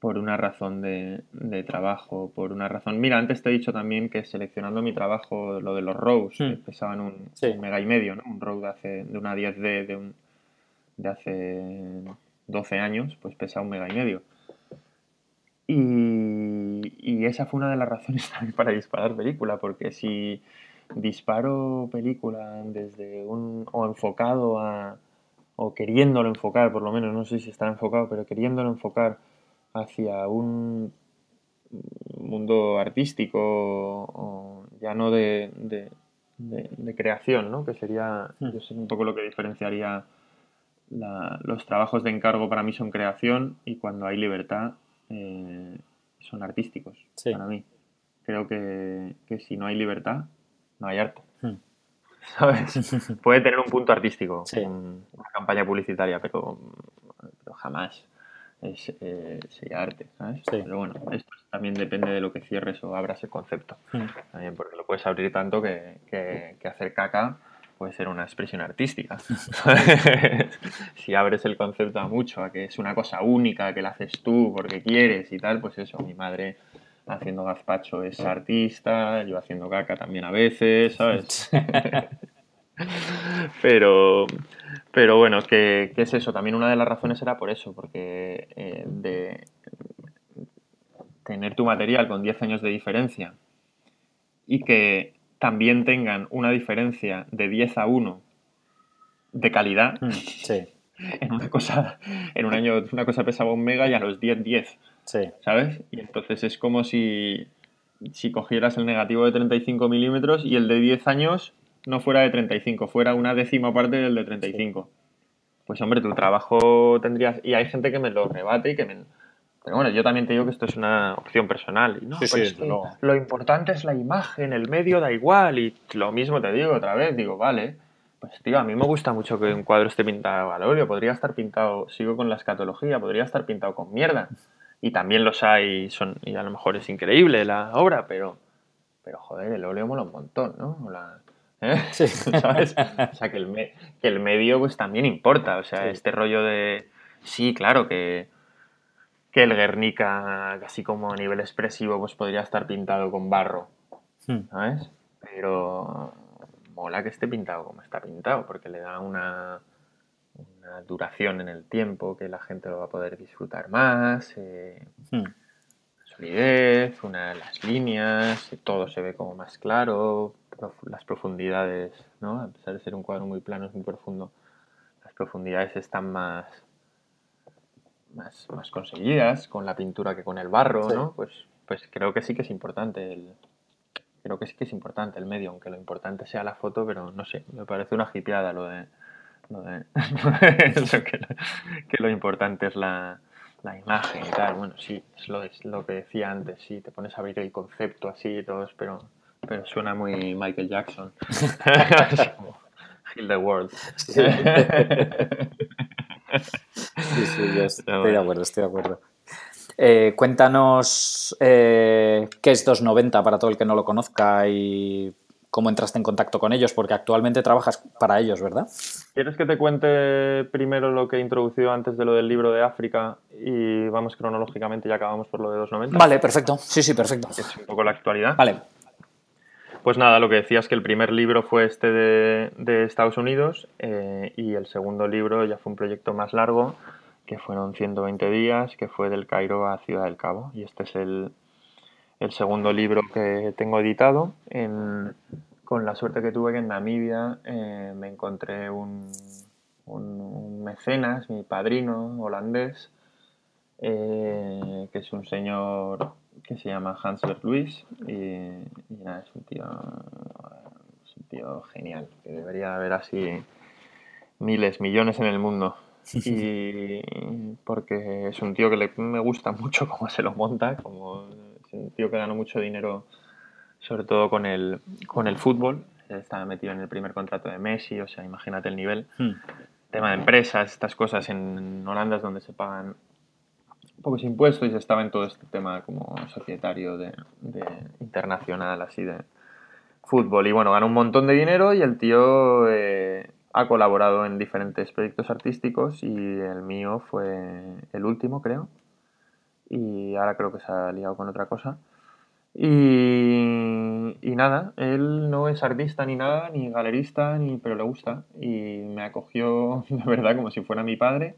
por una razón de, trabajo, por una razón... Mira, antes te he dicho también que seleccionando mi trabajo, lo de los rows, que hmm. pesaban un, mega y medio, ¿no? Un row de, hace, de una 10D de, un, de hace 12 años, pues pesa un mega y medio. Y, y, esa fue una de las razones también para disparar película, porque si disparo película desde un. o enfocado a. o queriéndolo enfocar, por lo menos, no sé si está enfocado, pero queriéndolo enfocar hacia un mundo artístico o, ya no de, de, creación, ¿no? Que sería, hmm. yo sé un poco lo que diferenciaría los trabajos de encargo para mí son creación y cuando hay libertad eh, son artísticos para mí. Creo que, si no hay libertad, no hay arte. Hmm. ¿Sabes? Puede tener un punto artístico, una campaña publicitaria, pero, jamás es, eh, sería arte, ¿sabes? Pero bueno, esto también depende de lo que cierres o abras el concepto. Hmm. También porque lo puedes abrir tanto que, que hacer caca puede ser una expresión artística. si abres el concepto a mucho, a que es una cosa única, que la haces tú porque quieres y tal, pues eso, mi madre haciendo gazpacho es artista, yo haciendo caca también a veces, ¿sabes? pero, pero bueno, ¿qué, es eso? También una de las razones era por eso, porque eh, de tener tu material con 10 años de diferencia y que también tengan una diferencia de 10 a 1 de calidad. Mm, sí. En una cosa, en un año una cosa pesaba un mega y a los 10, 10. Sí. ¿Sabes? Y entonces es como si, si cogieras el negativo de 35 milímetros y el de 10 años no fuera de 35, fuera una décima parte del de 35. Pues hombre, tu trabajo tendrías... Y hay gente que me lo rebate y que me, pero bueno, yo también te digo que esto es una opción personal. Y no, pues lo importante es la imagen, el medio da igual. Y lo mismo te digo otra vez, digo, vale. Pues tío, a mí me gusta mucho que un cuadro esté pintado al óleo. Podría estar pintado, sigo con la escatología, podría estar pintado con mierda. Y también los hay, son, y a lo mejor es increíble la obra, pero, pero joder, el óleo mola un montón, ¿no? ¿Eh? Sí. ¿Sabes? O sea, que el, que el medio pues también importa. O sea, este rollo de, sí, claro, que que el Guernica, así como a nivel expresivo, pues podría estar pintado con barro, hmm. ¿sabes? Pero mola que esté pintado como está pintado, porque le da una, una duración en el tiempo que la gente lo va a poder disfrutar más, eh, hmm. solidez, una, las líneas, todo se ve como más claro, las profundidades, ¿no? A pesar de ser un cuadro muy plano, es muy profundo, las profundidades están más más, más conseguidas con la pintura que con el barro, ¿no? Pues, pues creo que sí que es importante el, creo que sí que es importante el medio, aunque lo importante sea la foto, pero no sé, me parece una hipiada lo de, lo de eso, que, que, lo importante es la, la, imagen y tal. Bueno, sí, es lo, es lo que decía antes, sí, te pones a abrir el concepto así y todo, pero, pero suena muy Michael Jackson. Heal the World. Sí, sí, yo estoy de acuerdo, estoy de acuerdo. Eh, cuéntanos eh, qué es 290 para todo el que no lo conozca y cómo entraste en contacto con ellos, porque actualmente trabajas para ellos, ¿verdad? ¿Quieres que te cuente primero lo que he introducido antes de lo del libro de África y vamos cronológicamente y acabamos por lo de 290? Vale, perfecto. Sí, sí, perfecto. Es un poco la actualidad. Vale. Pues nada, lo que decía es que el primer libro fue este de, Estados Unidos eh, y el segundo libro ya fue un proyecto más largo, que fueron 120 días, que fue del Cairo a Ciudad del Cabo. Y este es el, segundo libro que tengo editado. con la suerte que tuve que en Namibia eh, me encontré un, un, mecenas, mi padrino holandés, eh, que es un señor que se llama Hansler Luis y, nada, es un tío, un tío genial, que debería haber así miles, millones en el mundo. Y porque es un tío que me gusta mucho cómo se lo monta, como es un tío que ganó mucho dinero, sobre todo con el, con el fútbol. Estaba metido en el primer contrato de Messi, o sea, imagínate el nivel. Hmm. Tema de empresas, estas cosas en Holanda es donde se pagan pocos impuestos y estaba en todo este tema como societario de, internacional, así de fútbol. Y bueno, ganó un montón de dinero y el tío eh, ha colaborado en diferentes proyectos artísticos y el mío fue el último, creo. Y ahora creo que se ha liado con otra cosa. Y, y, nada, él no es artista ni nada, ni galerista, ni, pero le gusta. Y me acogió de verdad como si fuera mi padre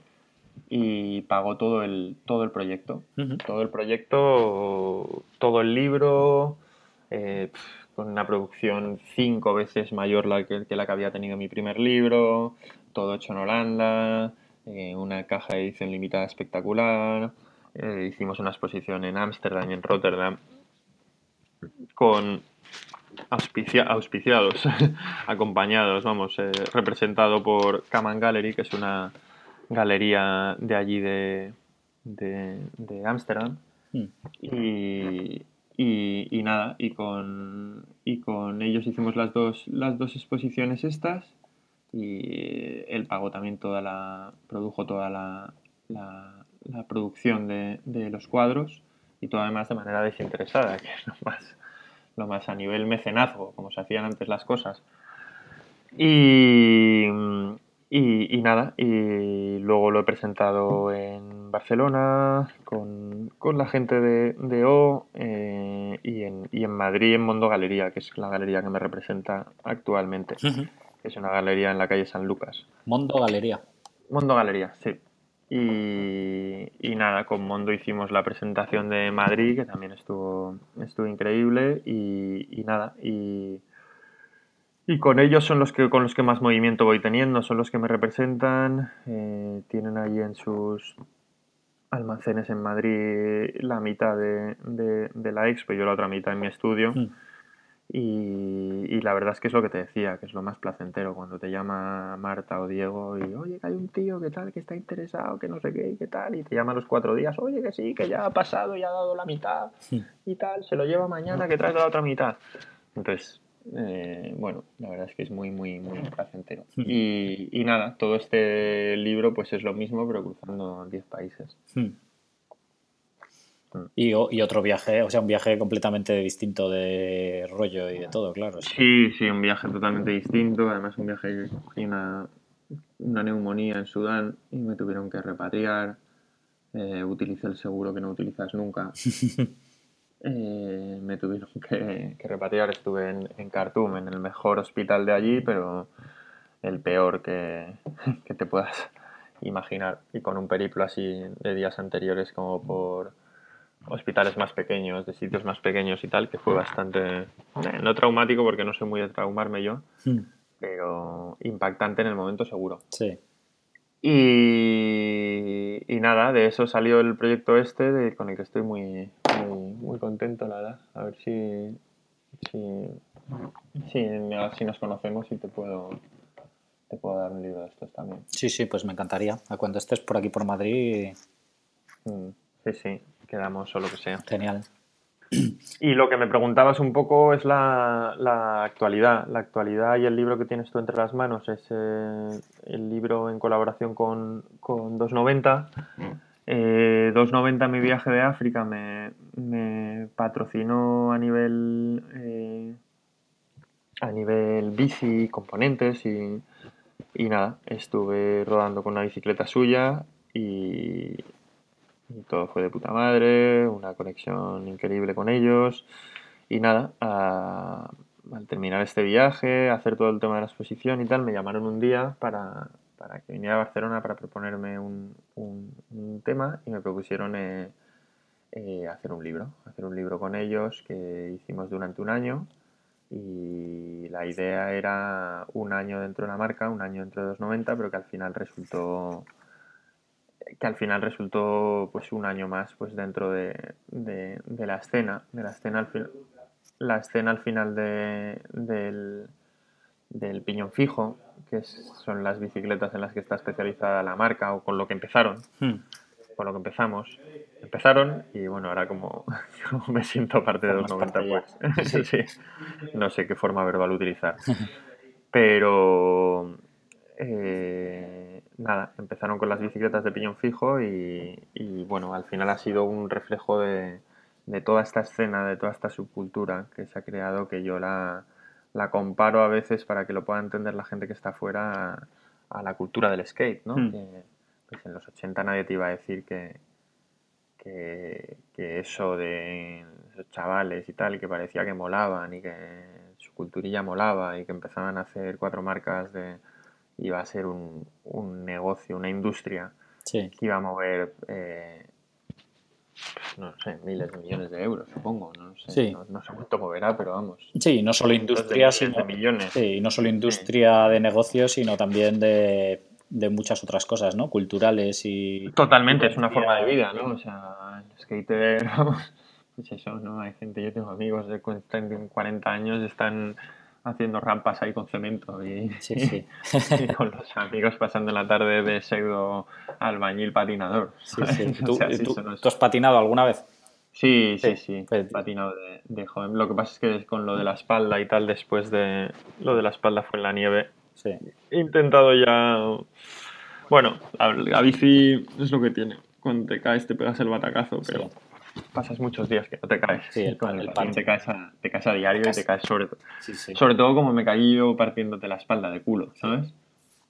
y pagó todo el, todo el proyecto. Todo el proyecto, todo el libro, eh, con una producción cinco veces mayor la que, la que había tenido mi primer libro, todo hecho en Holanda, eh, una caja de edición limitada espectacular, eh, hicimos una exposición en Ámsterdam y en Rotterdam con auspiciados, acompañados, vamos, representado por Kaman Gallery, que es una galería de allí de Ámsterdam. De, mm. y, y, nada, y con, y con ellos hicimos las dos, las dos exposiciones estas y él pagó también toda la, produjo toda la, la, producción de, de, los cuadros y todo además de manera desinteresada, que es lo más, lo más a nivel mecenazgo, como se hacían antes las cosas. Y, y, nada, y luego lo he presentado en Barcelona con, con la gente de, de O eh, y, en, y, en, Madrid en Mondo Galería, que es la galería que me representa actualmente. Es una galería en la calle San Lucas. Mondo Galería. Mondo Galería, sí. Y, y, nada, con Mondo hicimos la presentación de Madrid, que también estuvo, estuvo increíble. Y, y nada, y, y, con ellos son los que con los que más movimiento voy teniendo, son los que me representan. Eh, tienen ahí en sus almacenes en Madrid la mitad de, de, la expo y yo la otra mitad en mi estudio. Mm. Y, la verdad es que es lo que te decía, que es lo más placentero cuando te llama Marta o Diego y oye, que hay un tío que tal, que está interesado, que no sé qué y qué tal, y te llama a los cuatro días, oye, que sí, que ya ha pasado, ya ha dado la mitad y tal, se lo lleva mañana que trae la otra mitad. Entonces, eh, bueno, la verdad es que es muy, muy, muy placentero. Y, y, nada, todo este libro pues es lo mismo, pero cruzando 10 países. Y, otro viaje, o sea, un viaje completamente distinto de rollo y de todo, claro. Sí, sí, un viaje totalmente distinto. Además, un viaje que cogí una, una neumonía en Sudán y me tuvieron que repatriar. Eh, utilicé el seguro que no utilizas nunca. Eh, me tuvieron que, repatriar. Estuve en, en, Khartoum, en el mejor hospital de allí, pero el peor que, que te puedas imaginar. Y con un periplo así de días anteriores como por hospitales más pequeños, de sitios más pequeños y tal, que fue bastante, eh, no traumático porque no sé muy de traumarme yo, hmm. pero impactante en el momento seguro. Sí. Y, y, nada, de eso salió el proyecto este de, con el que estoy muy, muy, contento, la verdad. A ver si, si, si, nos conocemos y te puedo, te puedo dar un libro de estos también. Sí, sí, pues me encantaría. A cuando estés por aquí por Madrid. Mm, sí, sí quedamos o lo que sea. Genial. Y lo que me preguntabas un poco es la, la, actualidad. La actualidad y el libro que tienes tú entre las manos es eh, el libro en colaboración con, con 290. Eh, 290 mi viaje de África me, patrocinó a nivel eh, a nivel bici, componentes y, y nada, estuve rodando con una bicicleta suya y, y todo fue de puta madre, una conexión increíble con ellos. Y nada, al terminar este viaje, hacer todo el tema de la exposición y tal, me llamaron un día para, para que viniera a Barcelona para proponerme un, tema y me propusieron eh, eh, hacer un libro, hacer un libro con ellos que hicimos durante un año. Y la idea era un año dentro de la marca, un año dentro de 290, pero que al final resultó que al final resultó pues un año más pues dentro de, la escena de la escena al la escena al final de, del, del piñón fijo que son las bicicletas en las que está especializada la marca o con lo que empezaron. Hmm. con lo que empezamos. Empezaron y bueno ahora como me siento parte de los 90 pues. No sé qué forma verbal utilizar. Pero eh, nada, empezaron con las bicicletas de piñón fijo y, bueno, al final ha sido un reflejo de, toda esta escena, de toda esta subcultura que se ha creado, que yo la, comparo a veces para que lo pueda entender la gente que está afuera a, la cultura del skate, ¿no? Hmm. Que, pues en los 80 nadie te iba a decir que, que, que, eso de esos chavales y tal, que parecía que molaban y que su culturilla molaba y que empezaban a hacer cuatro marcas de iba a ser un, negocio, una industria que iba a mover eh, no sé, miles de millones de euros, supongo. No sé, no, sé cuánto moverá, pero vamos. Sí, no solo industria, sino. millones. Sí, no solo industria de negocios, sino también de, de, muchas otras cosas, ¿no? Culturales y. Totalmente, es una forma de vida, ¿no? O sea, el skater, vamos. Pues eso, ¿no? Hay gente, yo tengo amigos de 40 años y están haciendo rampas ahí con cemento y, con los amigos pasando la tarde de pseudo albañil patinador. ¿Tú, has patinado alguna vez? Sí, sí, sí, he patinado de, joven. Lo que pasa es que con lo de la espalda y tal, después de lo de la espalda fue en la nieve. He intentado ya... Bueno, la, bici es lo que tiene. Cuando te caes te pegas el batacazo, pero pasas muchos días que no te caes. Sí, el, pan, Te, caes a, te caes a diario y te caes sobre todo. Sobre todo como me caí yo partiéndote la espalda de culo, ¿sabes?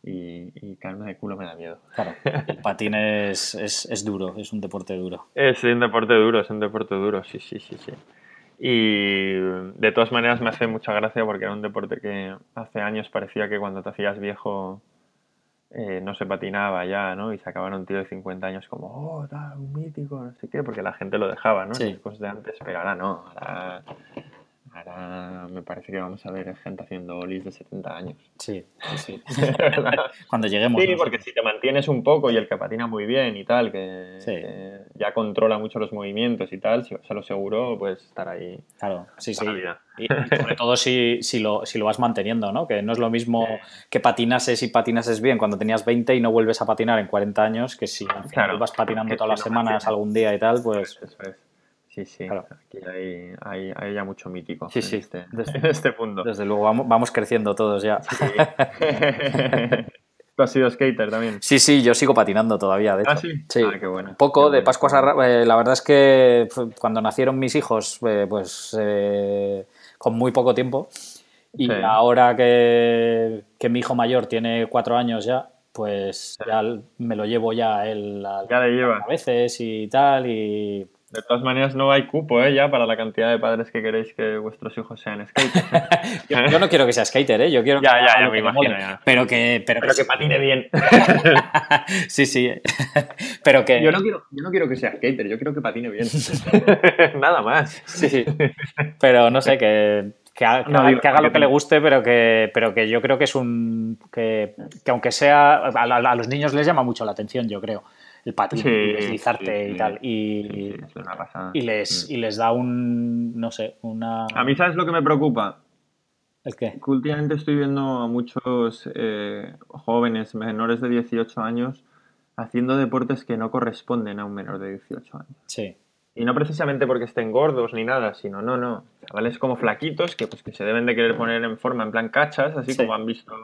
Y, y, caerme de culo me da miedo. Claro, el patín es, es, es, duro, es un deporte duro. Es un deporte duro, es un deporte duro, sí, sí, sí, sí. Y de todas maneras me hace mucha gracia porque era un deporte que hace años parecía que cuando te hacías viejo eh, no se patinaba ya, ¿no? Y sacaban un tío de 50 años como, oh, tal, un mítico, no sé qué, porque la gente lo dejaba, ¿no? Sí. De antes, pero ahora no, ahora Ahora me parece que vamos a ver gente haciendo olis de 70 años. Sí, sí, sí. Cuando lleguemos. Sí, porque si te mantienes un poco y el que patina muy bien y tal, que, ya controla mucho los movimientos y tal, si se lo seguro, pues estar ahí. Claro, sí, sí. Y, sobre todo si, si, lo, si lo vas manteniendo, ¿no? Que no es lo mismo que patinases y patinases bien cuando tenías 20 y no vuelves a patinar en 40 años, que si claro, vas patinando todas las semanas algún día y tal, pues. Eso es. Sí, sí, aquí hay, hay, ya mucho mítico sí, sí. Este, en, este, punto. Desde luego, vamos, vamos creciendo todos ya. ¿Tú has sido skater también? Sí, sí, yo sigo patinando todavía, de ¿Ah, hecho. ¿Ah, sí? qué bueno. Poco, de Pascuas a... Eh, la verdad es que cuando nacieron mis hijos, eh, pues eh, con muy poco tiempo. Y ahora que, que, mi hijo mayor tiene cuatro años ya, pues ya me lo llevo ya él a, ya le lleva. a veces y tal, y de todas maneras, no hay cupo ¿eh? ya para la cantidad de padres que queréis que vuestros hijos sean skaters. yo, no quiero que sea skater, ¿eh? yo quiero ya, ya, ya, me imagino. Ya. Pero que, pero, que, patine bien. sí, sí. Pero que. Yo no, quiero, yo no quiero que sea skater, yo quiero que patine bien. Nada más. Sí, sí. Pero no sé, que. Que, haga, lo que le guste, pero que, pero que yo creo que es un. que, que aunque sea. a, los niños les llama mucho la atención, yo creo el patín deslizarte y tal. Y, y, les, mm. y les da un, no sé, una... A mí, ¿sabes lo que me preocupa? ¿El qué? Que últimamente estoy viendo a muchos eh, jóvenes menores de 18 años haciendo deportes que no corresponden a un menor de 18 años. Sí. Y no precisamente porque estén gordos ni nada, sino no, no. Chavales como flaquitos que pues que se deben de querer poner en forma, en plan cachas, así como han visto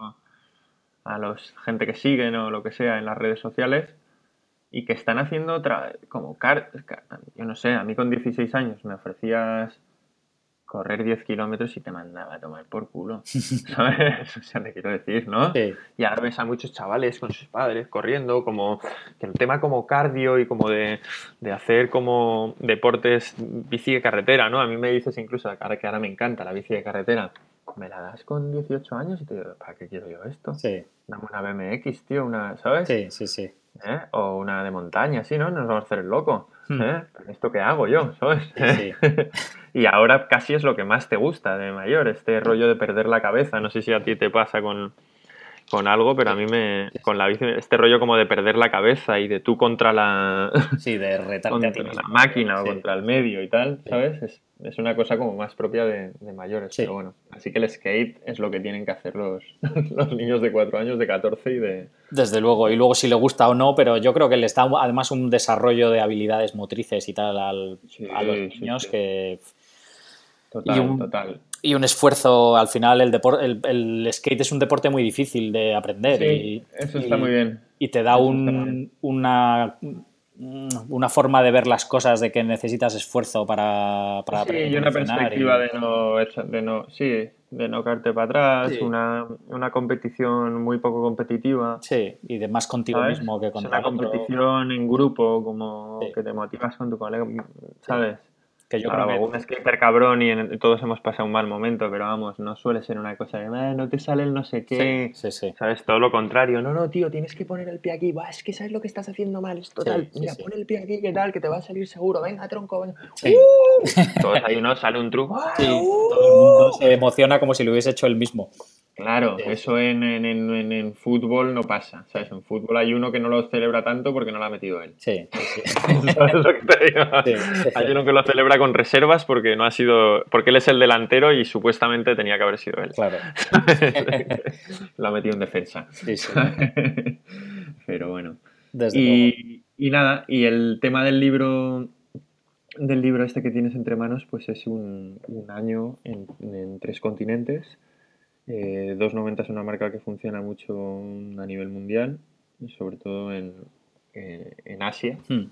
a los gente que siguen o lo que sea en las redes sociales y que están haciendo otra, como car, yo no sé, a mí con 16 años me ofrecías correr 10 kilómetros y te mandaba a tomar por culo, ¿sabes? O sea, te quiero decir, ¿no? Y ahora ves a muchos chavales con sus padres corriendo, como que el tema como cardio y como de, de hacer como deportes bici de carretera, ¿no? A mí me dices incluso, ahora que ahora me encanta la bici de carretera, me la das con 18 años y te digo, ¿para qué quiero yo esto? Sí. Dame una BMX, tío, una, ¿sabes? Sí, sí, sí. ¿Eh? O una de montaña, sí, ¿no? Nos vamos a hacer el loco. Hmm. ¿Eh? ¿Esto qué hago yo? ¿Sabes? Sí. y ahora casi es lo que más te gusta de mayor, este rollo de perder la cabeza. No sé si a ti te pasa con, con algo, pero a mí me. Con la bici, este rollo como de perder la cabeza y de tú contra la. Sí, de retarte la máquina o contra el medio y tal, ¿sabes? Es, es, una cosa como más propia de, de mayores, pero bueno. Así que el skate es lo que tienen que hacer los, los niños de 4 años, de 14 y de. Desde luego, y luego si le gusta o no, pero yo creo que les da además un desarrollo de habilidades motrices y tal al, a los niños que. Total, total y un esfuerzo. Al final, el, el, skate es un deporte muy difícil de aprender. y, eso está muy bien. Y te da un, una, una forma de ver las cosas de que necesitas esfuerzo para, para sí, y una perspectiva de, no, de no. Sí, de no caerte para atrás, una, una, competición muy poco competitiva. Sí, y de más contigo mismo que con Una competición en grupo, como que te motivas con tu colega, ¿sabes? Que yo Claro, creo que- algún skater cabrón y en- todos hemos pasado un mal momento, pero vamos, no suele ser una cosa de, "Ah, no te sale el no sé qué. Sí, sí, sí. ¿Sabes? Todo lo contrario. No, no, tío, tienes que poner el pie aquí. Buah, es que sabes lo que estás haciendo mal. Es total. Mira, pon el pie aquí, que tal, que te va a salir seguro. Venga, tronco, venga. Todos ahí uno sale un truco. ¡Ah, Sí, uh! todo el mundo se emociona como si lo hubiese hecho él mismo. Claro, Sí. eso en, en, en, en- fútbol no pasa. ¿Sabes? En fútbol hay uno que no lo celebra tanto porque no lo ha metido él. Sí, sí, sí. ¿Sabes lo que te digo? Sí. Hay uno que lo celebra con reservas porque no ha sido. porque él es el delantero y supuestamente tenía que haber sido él. Claro. lo ha metido en defensa. Sí, sí. Pero bueno. Desde luego. Y, y nada, y el tema del libro del libro este que tienes entre manos, pues es un, un año en, en tres continentes. Eh, 290 es una marca que funciona mucho a nivel mundial, sobre todo en, eh, en Asia, Hmm.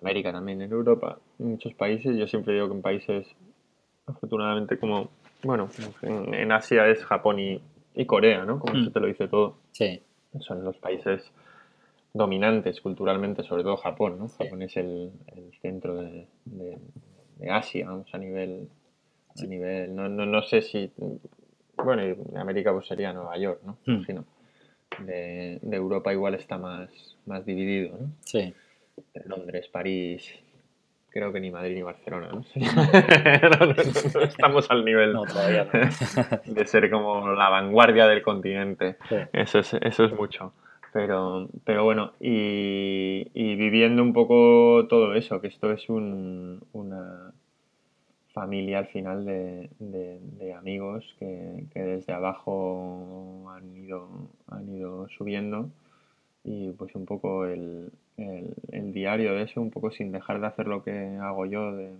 América también, en Europa, en muchos países. Yo siempre digo que en países, afortunadamente, como, bueno, en, en Asia es Japón y, y Corea, ¿no? Como Mm. eso te lo dice todo Sí, son los países dominantes culturalmente, sobre todo Japón, ¿no? Japón es el, el centro de, de- de Asia, vamos, a nivel, a nivel, no, no, no sé si, bueno, en América pues sería Nueva York, ¿no? Hmm. Imagino. De, de Europa igual está más, más dividido, ¿no? sí. Londres, París, creo que ni Madrid ni Barcelona, ¿no? no, no, estamos al nivel No, todavía de ser como la vanguardia del continente. Sí. Eso es, eso es mucho. Pero, pero bueno, y, y viviendo un poco todo eso, que esto es un- una familia al final de, de- de amigos que, que desde abajo han ido, han ido subiendo y pues un poco el, el- el diario de eso, un poco sin dejar de hacer lo que hago yo de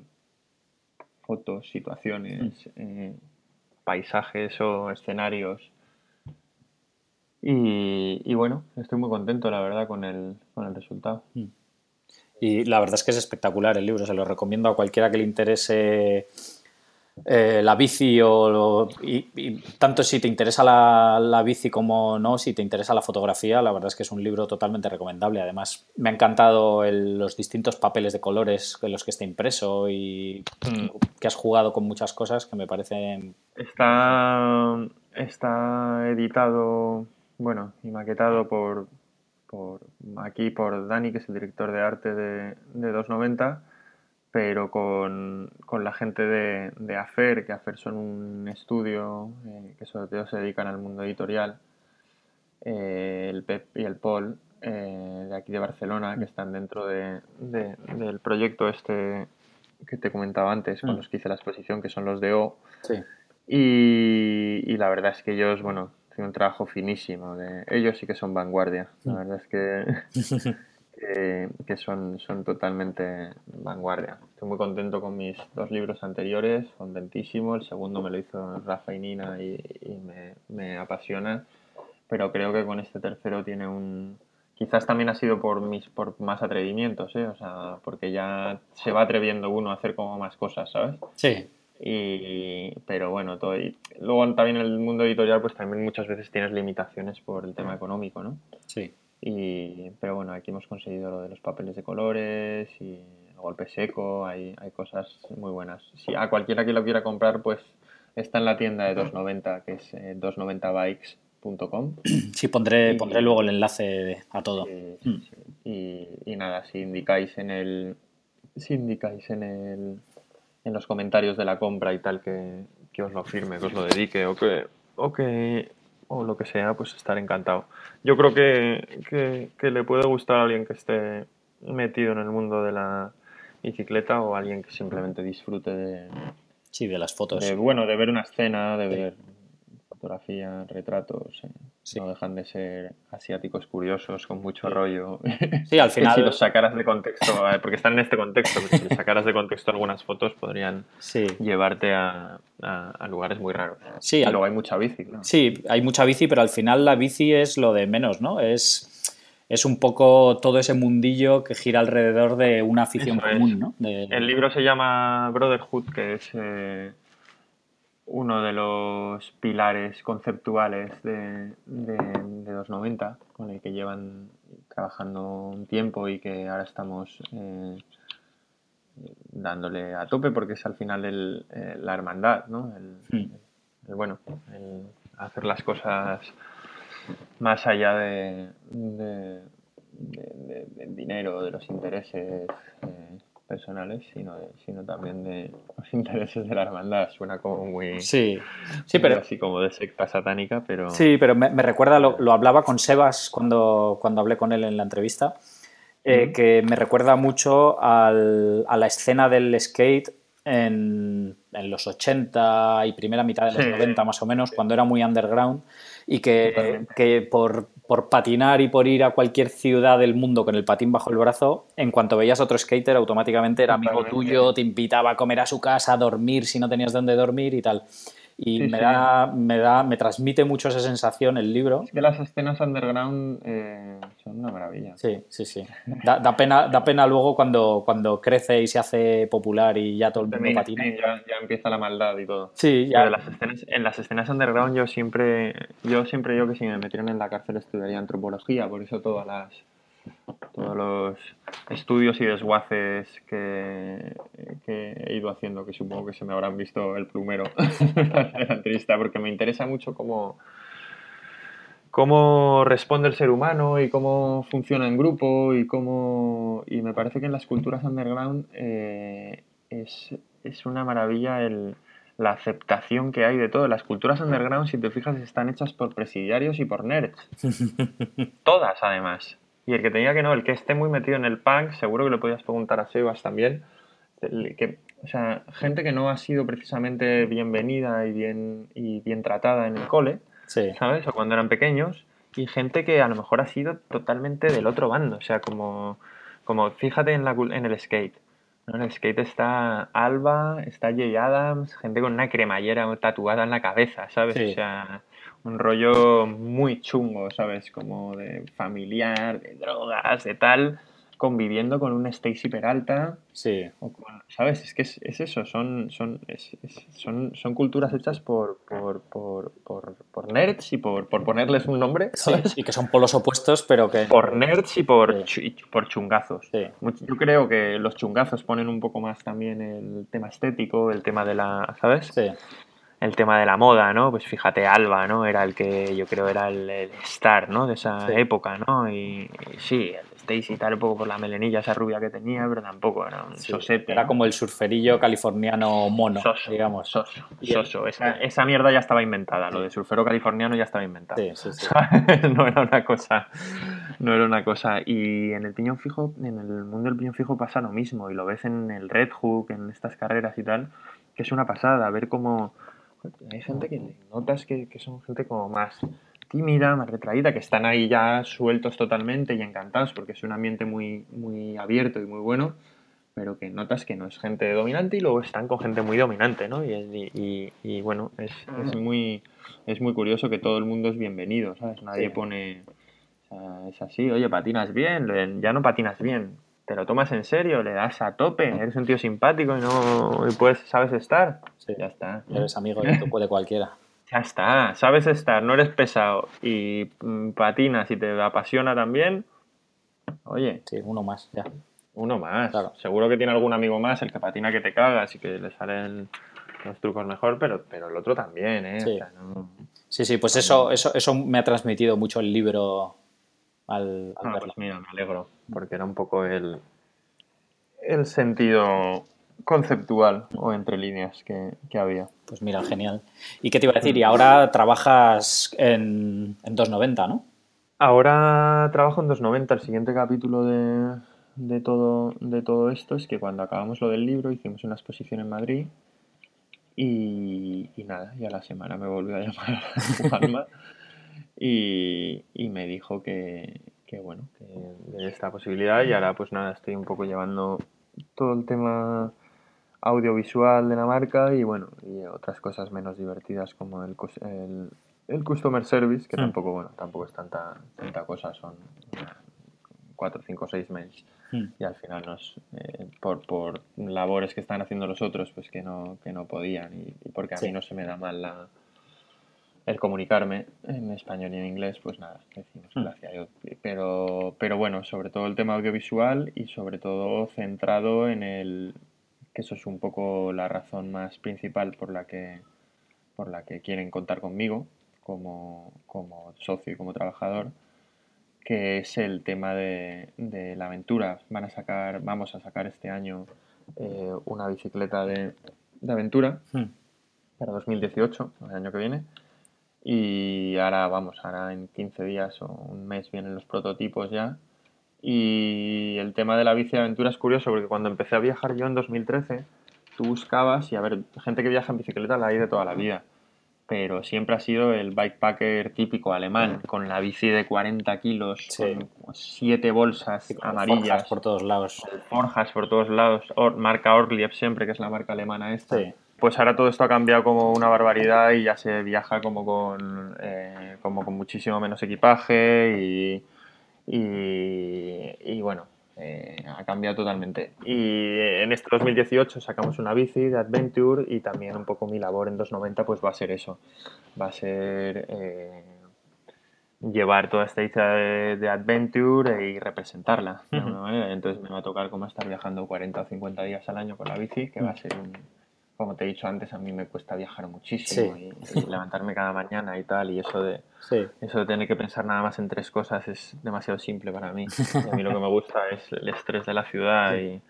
fotos, situaciones, eh, paisajes o escenarios. Y, y bueno, estoy muy contento, la verdad, con el, con el resultado. Y la verdad es que es espectacular el libro, se lo recomiendo a cualquiera que le interese eh, la bici o lo- y, y tanto si te interesa la, la bici como no, si te interesa la fotografía, la verdad es que es un libro totalmente recomendable. Además, me ha encantado el- los distintos papeles de colores en los que está impreso y que has jugado con muchas cosas que me parecen... Está, está editado, bueno, y maquetado por, por aquí por Dani, que es el director de arte de, de 290, pero con, con la gente de, de AFER, que AFER son un estudio eh, que sobre todo se dedican al mundo editorial, eh, el Pep y el Paul, eh, de aquí de Barcelona, que están dentro de, de- del proyecto este que te comentaba antes, con Mm. los que hice la exposición, que son los de O. Sí. Y, y la verdad es que ellos, bueno, tienen un trabajo finísimo. De, ellos sí que son vanguardia. La Mm. verdad es que, que, que son, son totalmente vanguardia. Estoy muy contento con mis dos libros anteriores, contentísimo. El segundo me lo hizo Rafa y Nina y, y me, me apasiona. Pero creo que con este tercero tiene un... Quizás también ha sido por mis por más atrevimientos, ¿eh? O sea, porque ya se va atreviendo uno a hacer como más cosas, ¿sabes? Sí, Y, pero bueno, todo, y luego también en el mundo editorial pues también muchas veces tienes limitaciones por el tema económico, ¿no? sí. Y, pero bueno, aquí hemos conseguido lo de los papeles de colores y el golpe seco, hay, hay cosas muy buenas. Si a cualquiera que lo quiera comprar, pues está en la tienda de 290, que es eh, 290bikes.com. Sí, pondré, Y- pondré luego el enlace a todo. Mm. sí. Y, y nada, si indicáis en el si indicáis en el en los comentarios de la compra y tal que, que os lo firme, que os lo dedique o que o que o lo que sea, pues estar encantado. Yo creo que, que, que le puede gustar a alguien que esté metido en el mundo de la bicicleta o a alguien que simplemente disfrute de, Sí, de las fotos. de, bueno, de ver una escena, de ver fotografía, retratos. eh. Sí. No dejan de ser asiáticos curiosos con mucho rollo. Sí, al Que si final. los sacaras de contexto, eh, porque están en este contexto, si los sacaras de contexto algunas fotos podrían Sí, llevarte a, a- a lugares muy raros. Sí, y al- luego hay mucha bici. Sí, hay mucha bici, pero al final la bici es lo de menos, ¿no? Es, es un poco todo ese mundillo que gira alrededor de una afición Eso es. común, ¿no? De- El libro se llama Brotherhood, que es eh, uno de los pilares conceptuales de, de, de 290, con el que llevan trabajando un tiempo y que ahora estamos eh, dándole a tope porque es al final el, la hermandad, ¿no? El, bueno, el hacer las cosas más allá de, del dinero, de los intereses eh, personales, sino, sino también de los intereses de la hermandad. Suena como muy... Sí, sí pero... Así como de secta satánica, pero... Sí, pero me, recuerda, lo, hablaba con Sebas cuando, cuando hablé con él en la entrevista, eh, que me recuerda mucho al, a la escena del skate en, en, los 80 y primera mitad de los 90 más o menos, cuando era muy underground y que, que por, por, patinar y por ir a cualquier ciudad del mundo con el patín bajo el brazo, en cuanto veías otro skater automáticamente era amigo tuyo, te invitaba a comer a su casa, a dormir si no tenías dónde dormir y tal. Y me, Da, me, da, me transmite mucho esa sensación el libro. Es que las escenas underground eh, son una maravilla. Sí, sí, sí. Da, da, pena, da pena luego cuando, cuando crece y se hace popular y ya todo el mundo patina. ya, ya, empieza la maldad y todo. Sí, ya. Las escenas, en las escenas underground yo siempre, yo siempre yo que si me metieron en la cárcel estudiaría antropología, por eso todas las todos los estudios y desguaces que, he ido haciendo, que supongo que se me habrán visto el plumero triste, porque me interesa mucho cómo, cómo responde el ser humano y cómo funciona en grupo y cómo... Y me parece que en las culturas underground eh, es, es, una maravilla el, la aceptación que hay de todo. Las culturas underground, si te fijas, están hechas por presidiarios y por nerds. Todas, además. Y el que tenía que no, el que esté muy metido en el punk, seguro que le podías preguntar a Sebas también. Que, o sea, gente que no ha sido precisamente bienvenida y bien, y bien tratada en el cole, ¿sabes? O cuando eran pequeños. Y gente que a lo mejor ha sido totalmente del otro bando. O sea, como, como fíjate en, la, en el skate. En el skate está Alba, está Jay Adams, gente con una cremallera tatuada en la cabeza, ¿sabes? O sea, un rollo muy chungo, ¿sabes? Como de familiar, de drogas, de tal, conviviendo con un Stacy Peralta. Sí. ¿Sabes? Es que es, eso, son, son, son, son culturas hechas por, por, por, por, nerds y por, ponerles un nombre. ¿sabes? y que son polos opuestos, pero que... Por nerds y por, por chungazos. Yo creo que los chungazos ponen un poco más también el tema estético, el tema de la... ¿Sabes? Sí el tema de la moda, ¿no? Pues fíjate, Alba, ¿no? Era el que yo creo era el, star, ¿no? De esa época, ¿no? Y, sí, el Stacy tal, un poco por la melenilla, esa rubia que tenía, pero tampoco era un sosete. Era como el surferillo californiano mono, digamos. Soso, soso. Esa, mierda ya estaba inventada, lo de surfero californiano ya estaba inventado. Sí, sí, sí. no era una cosa, no era una cosa. Y en el piñón fijo, en el mundo del piñón fijo pasa lo mismo, y lo ves en el Red Hook, en estas carreras y tal, que es una pasada, ver cómo hay gente que notas que, son gente como más tímida, más retraída, que están ahí ya sueltos totalmente y encantados porque es un ambiente muy, muy abierto y muy bueno, pero que notas que no es gente dominante y luego están con gente muy dominante, ¿no? Y, y, bueno, es, es, muy, es muy curioso que todo el mundo es bienvenido, ¿sabes? Nadie pone... es así, oye, patinas bien, ya no patinas bien, te lo tomas en serio, le das a tope, eres un tío simpático y no y puedes, sabes estar. Sí, ya está. Eres amigo de, de cualquiera. Ya está, sabes estar, no eres pesado y mm, patinas y te apasiona también. Oye. Sí, uno más, ya. Uno más. Claro. Seguro que tiene algún amigo más, el que patina que te cagas y que le salen los trucos mejor, pero, pero el otro también, ¿eh? Sí, sí, sí, pues eso, eso, eso me ha transmitido mucho el libro al, ah, pues mira, me alegro, porque era un poco el, el sentido conceptual o entre líneas que, había. Pues mira, genial. ¿Y qué te iba a decir? Y ahora trabajas en, en 290, ¿no? Ahora trabajo en 290. El siguiente capítulo de, de, todo, de todo esto es que cuando acabamos lo del libro hicimos una exposición en Madrid y, y nada, y a la semana me volvió a llamar Juanma y, y me dijo que, que, bueno, que de esta posibilidad y ahora pues nada, estoy un poco llevando todo el tema audiovisual de la marca y bueno, y otras cosas menos divertidas como el, el, el customer service, que hmm. tampoco, bueno, tampoco es tanta, tanta cosa, son cuatro, cinco, seis mails. Hmm. Y al final nos, eh, por, por labores que están haciendo los otros, pues que no, que no podían y, porque a mí no se me da mal la, el comunicarme en español y en inglés, pues nada, decimos Hmm. gracias. Pero, pero bueno, sobre todo el tema audiovisual y sobre todo centrado en el, que eso es un poco la razón más principal por la que, por la que quieren contar conmigo como, como socio y como trabajador, que es el tema de, de la aventura. Van a sacar, vamos a sacar este año eh, una bicicleta de, de aventura Hmm. para 2018, el año que viene. Y ahora, vamos, ahora en 15 días o un mes vienen los prototipos ya. Y el tema de la bici de aventura es curioso porque cuando empecé a viajar yo en 2013, tú buscabas y a ver, gente que viaja en bicicleta la hay de toda la vida. Pero siempre ha sido el bikepacker típico alemán, con la bici de 40 kilos, Sí. con siete bolsas con amarillas, forjas por todos lados. forjas por todos lados, Or- marca Orlieb siempre, que es la marca alemana esta. Sí. Pues ahora todo esto ha cambiado como una barbaridad y ya se viaja como con, eh, como con muchísimo menos equipaje y, y, y bueno, eh, ha cambiado totalmente. Y en este 2018 sacamos una bici de Adventure y también un poco mi labor en 290 pues va a ser eso, va a ser eh, llevar toda esta idea de, de Adventure y representarla de alguna manera. Entonces me va a tocar como estar viajando 40 o 50 días al año con la bici, que va a ser un... Como te he dicho antes, a mí me cuesta viajar muchísimo Sí. y, y levantarme cada mañana y tal, y eso de, Sí. eso de tener que pensar nada más en tres cosas es demasiado simple para mí. Y a mí lo que me gusta es el estrés de la ciudad y,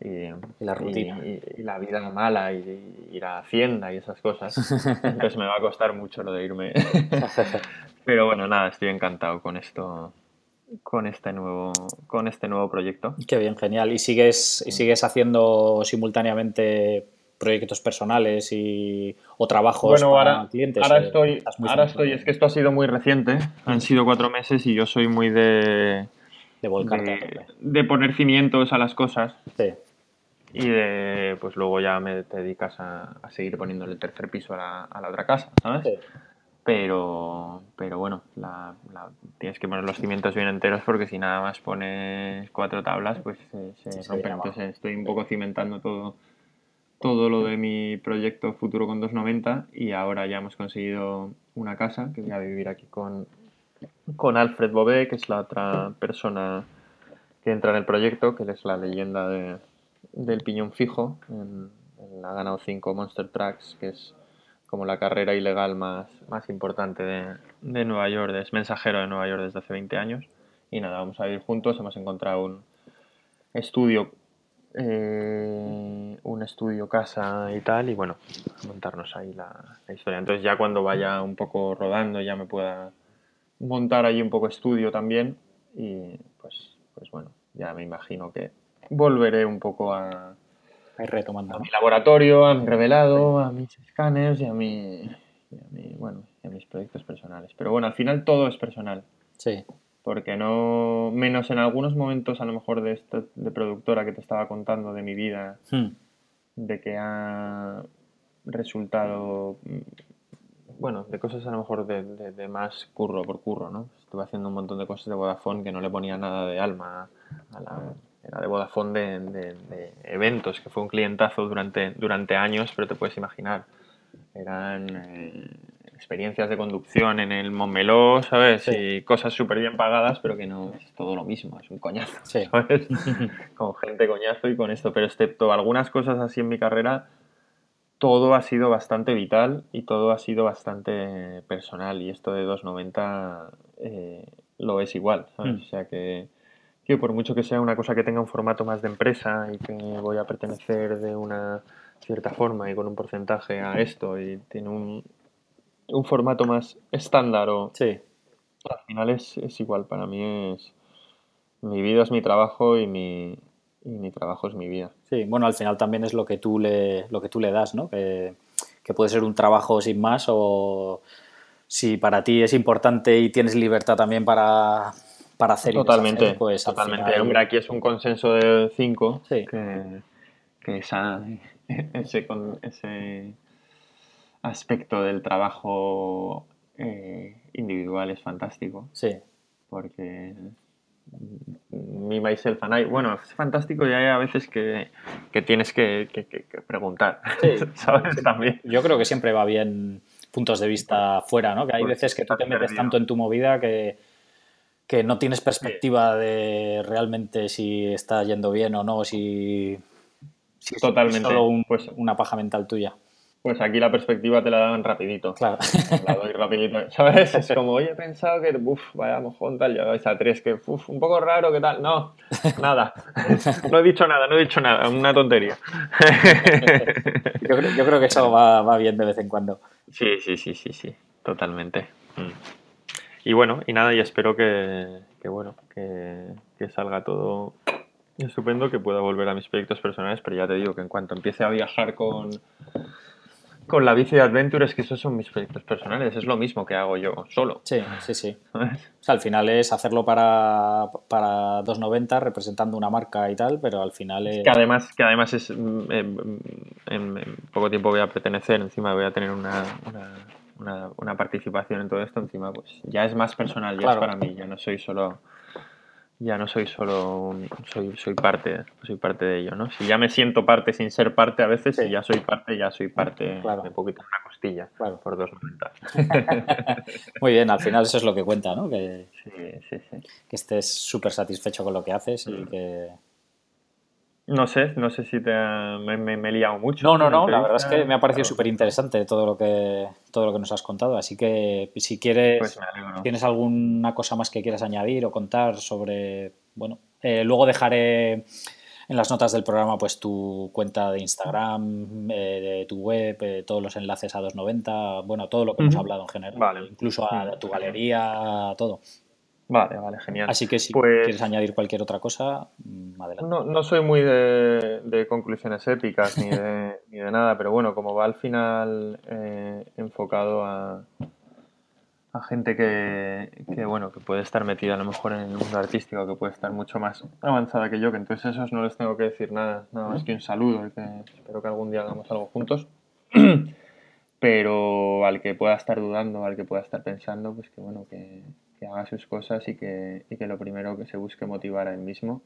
y, Y la rutina. y- la vida mala y, y ir a Hacienda y esas cosas. Entonces me va a costar mucho lo de irme. Pero bueno, nada, estoy encantado con esto, con este nuevo, con este nuevo proyecto. Qué bien, genial. ¿Y sigues, y sigues haciendo simultáneamente proyectos personales y, o trabajos Bueno, para ahora, clientes? ahora o estoy, ahora estoy, es que esto ha sido muy reciente, han sido cuatro meses y yo soy muy de, De volcarte de, de poner cimientos a las cosas Sí. y de, pues luego ya me te dedicas a, a seguir poniéndole el tercer piso a la, a la otra casa, ¿sabes? Sí. Pero, pero bueno, la- la- tienes que poner los cimientos bien enteros porque si nada más pones cuatro tablas, pues se, se Sí, se rompen. Entonces estoy un poco cimentando todo, todo lo de mi proyecto futuro con 290 y ahora ya hemos conseguido una casa que voy a vivir aquí con, con Alfred Bobé, que es la otra persona que entra en el proyecto, que él es la leyenda de, del piñón fijo. En, en- ha ganado cinco Monster Trucks, que es como la carrera ilegal más, más importante de, de Nueva York, es mensajero de Nueva York desde hace 20 años. Y nada, vamos a vivir juntos, hemos encontrado un estudio, eh, un estudio casa y tal, y bueno, montarnos ahí la, la historia. Entonces ya cuando vaya un poco rodando ya me pueda montar allí un poco estudio también y pues, pues bueno, ya me imagino que volveré un poco a, Ahí retomando. a mi laboratorio, a mi revelado, a mis escáneres y a mi, y a mi- bueno, y a mis proyectos personales. Pero bueno, al final todo es personal, Sí. Porque no, menos en algunos momentos a lo mejor de, esto, de productora que te estaba contando de mi vida, Hmm. de que ha resultado, bueno, de cosas a lo mejor de, de- de más curro por curro, ¿no? Estuve haciendo un montón de cosas de Vodafone que no le ponía nada de alma a la... Era de Vodafone de eventos, que fue un clientazo durante, durante años, pero te puedes imaginar. Eran eh, experiencias de conducción en el Montmeló, ¿sabes? Sí. Y cosas súper bien pagadas, pero que no es todo lo mismo, es un coñazo. Sí. ¿sabes? con gente coñazo y con esto, pero excepto algunas cosas así en mi carrera, todo ha sido bastante vital y todo ha sido bastante personal y esto de 290 eh, lo es igual, ¿sabes? Mm. O sea que, que por mucho que sea una cosa que tenga un formato más de empresa y que voy a pertenecer de una cierta forma y con un porcentaje a esto y tiene un, un formato más estándar o, Sí. al final es, es igual, para mí es mi vida es mi trabajo y mi, y mi trabajo es mi vida. Sí, bueno, al final también es lo que tú le, lo que tú le das, ¿no? Que, que puede ser un trabajo sin más o si para ti es importante y tienes libertad también para, para hacer Totalmente, pues al totalmente. final- Hombre, aquí es un consenso de cinco Sí. que, que esa, ese, ese aspecto del trabajo eh, individual es fantástico Sí, porque me, myself and I, bueno, es fantástico y hay a veces que, que tienes que, que- que- que preguntar, Sí. ¿sabes? También. yo creo que siempre va bien puntos de vista fuera, ¿no? Que hay veces que tú te metes tanto en tu movida que, que no tienes perspectiva de realmente si está yendo bien o no, si, si Totalmente. es solo pues, una paja mental tuya. Pues aquí la perspectiva te la dan rapidito. Claro. La doy rapidito, ¿sabes? Es como, oye, he pensado que, uff, vaya mojón, tal, ya vais a tres, que, uff, un poco raro, ¿qué tal? No, nada. No he dicho nada, no he dicho nada, una tontería. Yo creo, yo creo que eso va, va, bien de vez en cuando. Sí, sí, sí, sí, sí, totalmente. Mm. Y bueno, y nada, y espero que, que bueno, que, que salga todo estupendo, que pueda volver a mis proyectos personales, pero ya te digo que en cuanto empiece a viajar con con la bici de Adventure es que esos son mis proyectos personales, es lo mismo que hago yo solo. Sí, sí, sí. O sea, al final es hacerlo para, para 290 representando una marca y tal, pero al final es... Que además, que además es... Mm, en, poco tiempo voy a pertenecer, encima voy a tener una, una, participación en todo esto, encima pues ya es más personal, ya es para mí, ya no soy solo ya no soy solo soy, soy parte, soy parte de ello, ¿no? Si ya me siento parte sin ser parte a veces, si ya soy parte, ya soy parte claro. de poquito una costilla claro. por dos momentos. Muy bien, al final eso es lo que cuenta, ¿no? Que, sí, sí, sí. que estés súper satisfecho con lo que haces y que no sé, no sé si te me, me, he liado mucho. No, no, no, la verdad es que me ha parecido súper interesante todo lo que todo lo que nos has contado, así que si quieres, pues tienes alguna cosa más que quieras añadir o contar sobre, bueno, eh, luego dejaré en las notas del programa pues tu cuenta de Instagram, eh, de tu web, eh, todos los enlaces a 290, bueno, todo lo que hemos hablado en general, incluso a tu galería, todo. Vale, vale, genial. Así que si pues quieres añadir cualquier otra cosa, mm, adelante. No, no soy muy de, conclusiones épicas ni de, ni de, nada, pero bueno, como va al final eh, enfocado a, a gente que, que, bueno, que puede estar metida a lo mejor en el mundo artístico, que puede estar mucho más avanzada que yo, que entonces esos no les tengo que decir nada, nada más que un saludo y que espero que algún día hagamos algo juntos. pero al que pueda estar dudando, al que pueda estar pensando, pues que bueno, que, que haga sus cosas y que, y que lo primero que se busque motivar a él mismo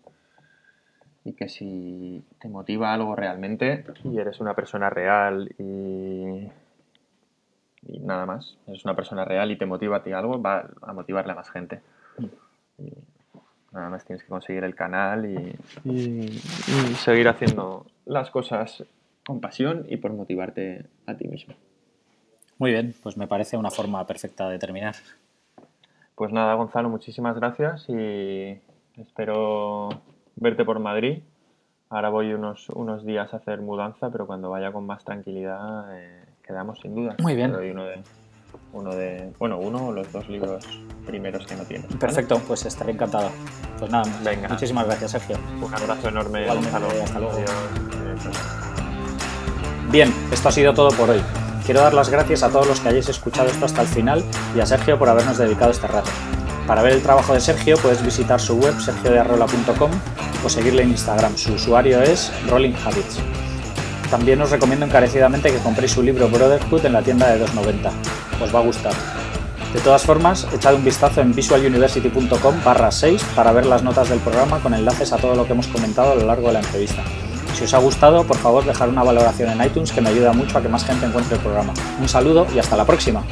y que si te motiva algo realmente y eres una persona real y, y nada más, eres una persona real y te motiva a ti algo, va a motivarle a más gente. Y nada más tienes que conseguir el canal y, y, seguir haciendo las cosas con pasión y por motivarte a ti mismo. Muy bien, pues me parece una forma perfecta de terminar. Pues nada, Gonzalo, muchísimas gracias y espero verte por Madrid. Ahora voy unos, unos días a hacer mudanza, pero cuando vaya con más tranquilidad eh, quedamos sin duda. Muy bien. uno de, uno de, bueno, uno o los dos libros primeros que no tienes. Perfecto, pues estaré encantado. Pues nada, Venga. muchísimas gracias, Sergio. Un abrazo enorme, Gonzalo. Hasta luego. Bien, esto ha sido todo por hoy. Quiero dar las gracias a todos los que hayáis escuchado esto hasta el final y a Sergio por habernos dedicado este rato. Para ver el trabajo de Sergio puedes visitar su web sergiodearrola.com o seguirle en Instagram. Su usuario es Rolling Habits. También os recomiendo encarecidamente que compréis su libro Brotherhood en la tienda de 290. Os va a gustar. De todas formas, echad un vistazo en visualuniversity.com barra 6 para ver las notas del programa con enlaces a todo lo que hemos comentado a lo largo de la entrevista. Si os ha gustado, por favor dejar una valoración en iTunes que me ayuda mucho a que más gente encuentre el programa. Un saludo y hasta la próxima.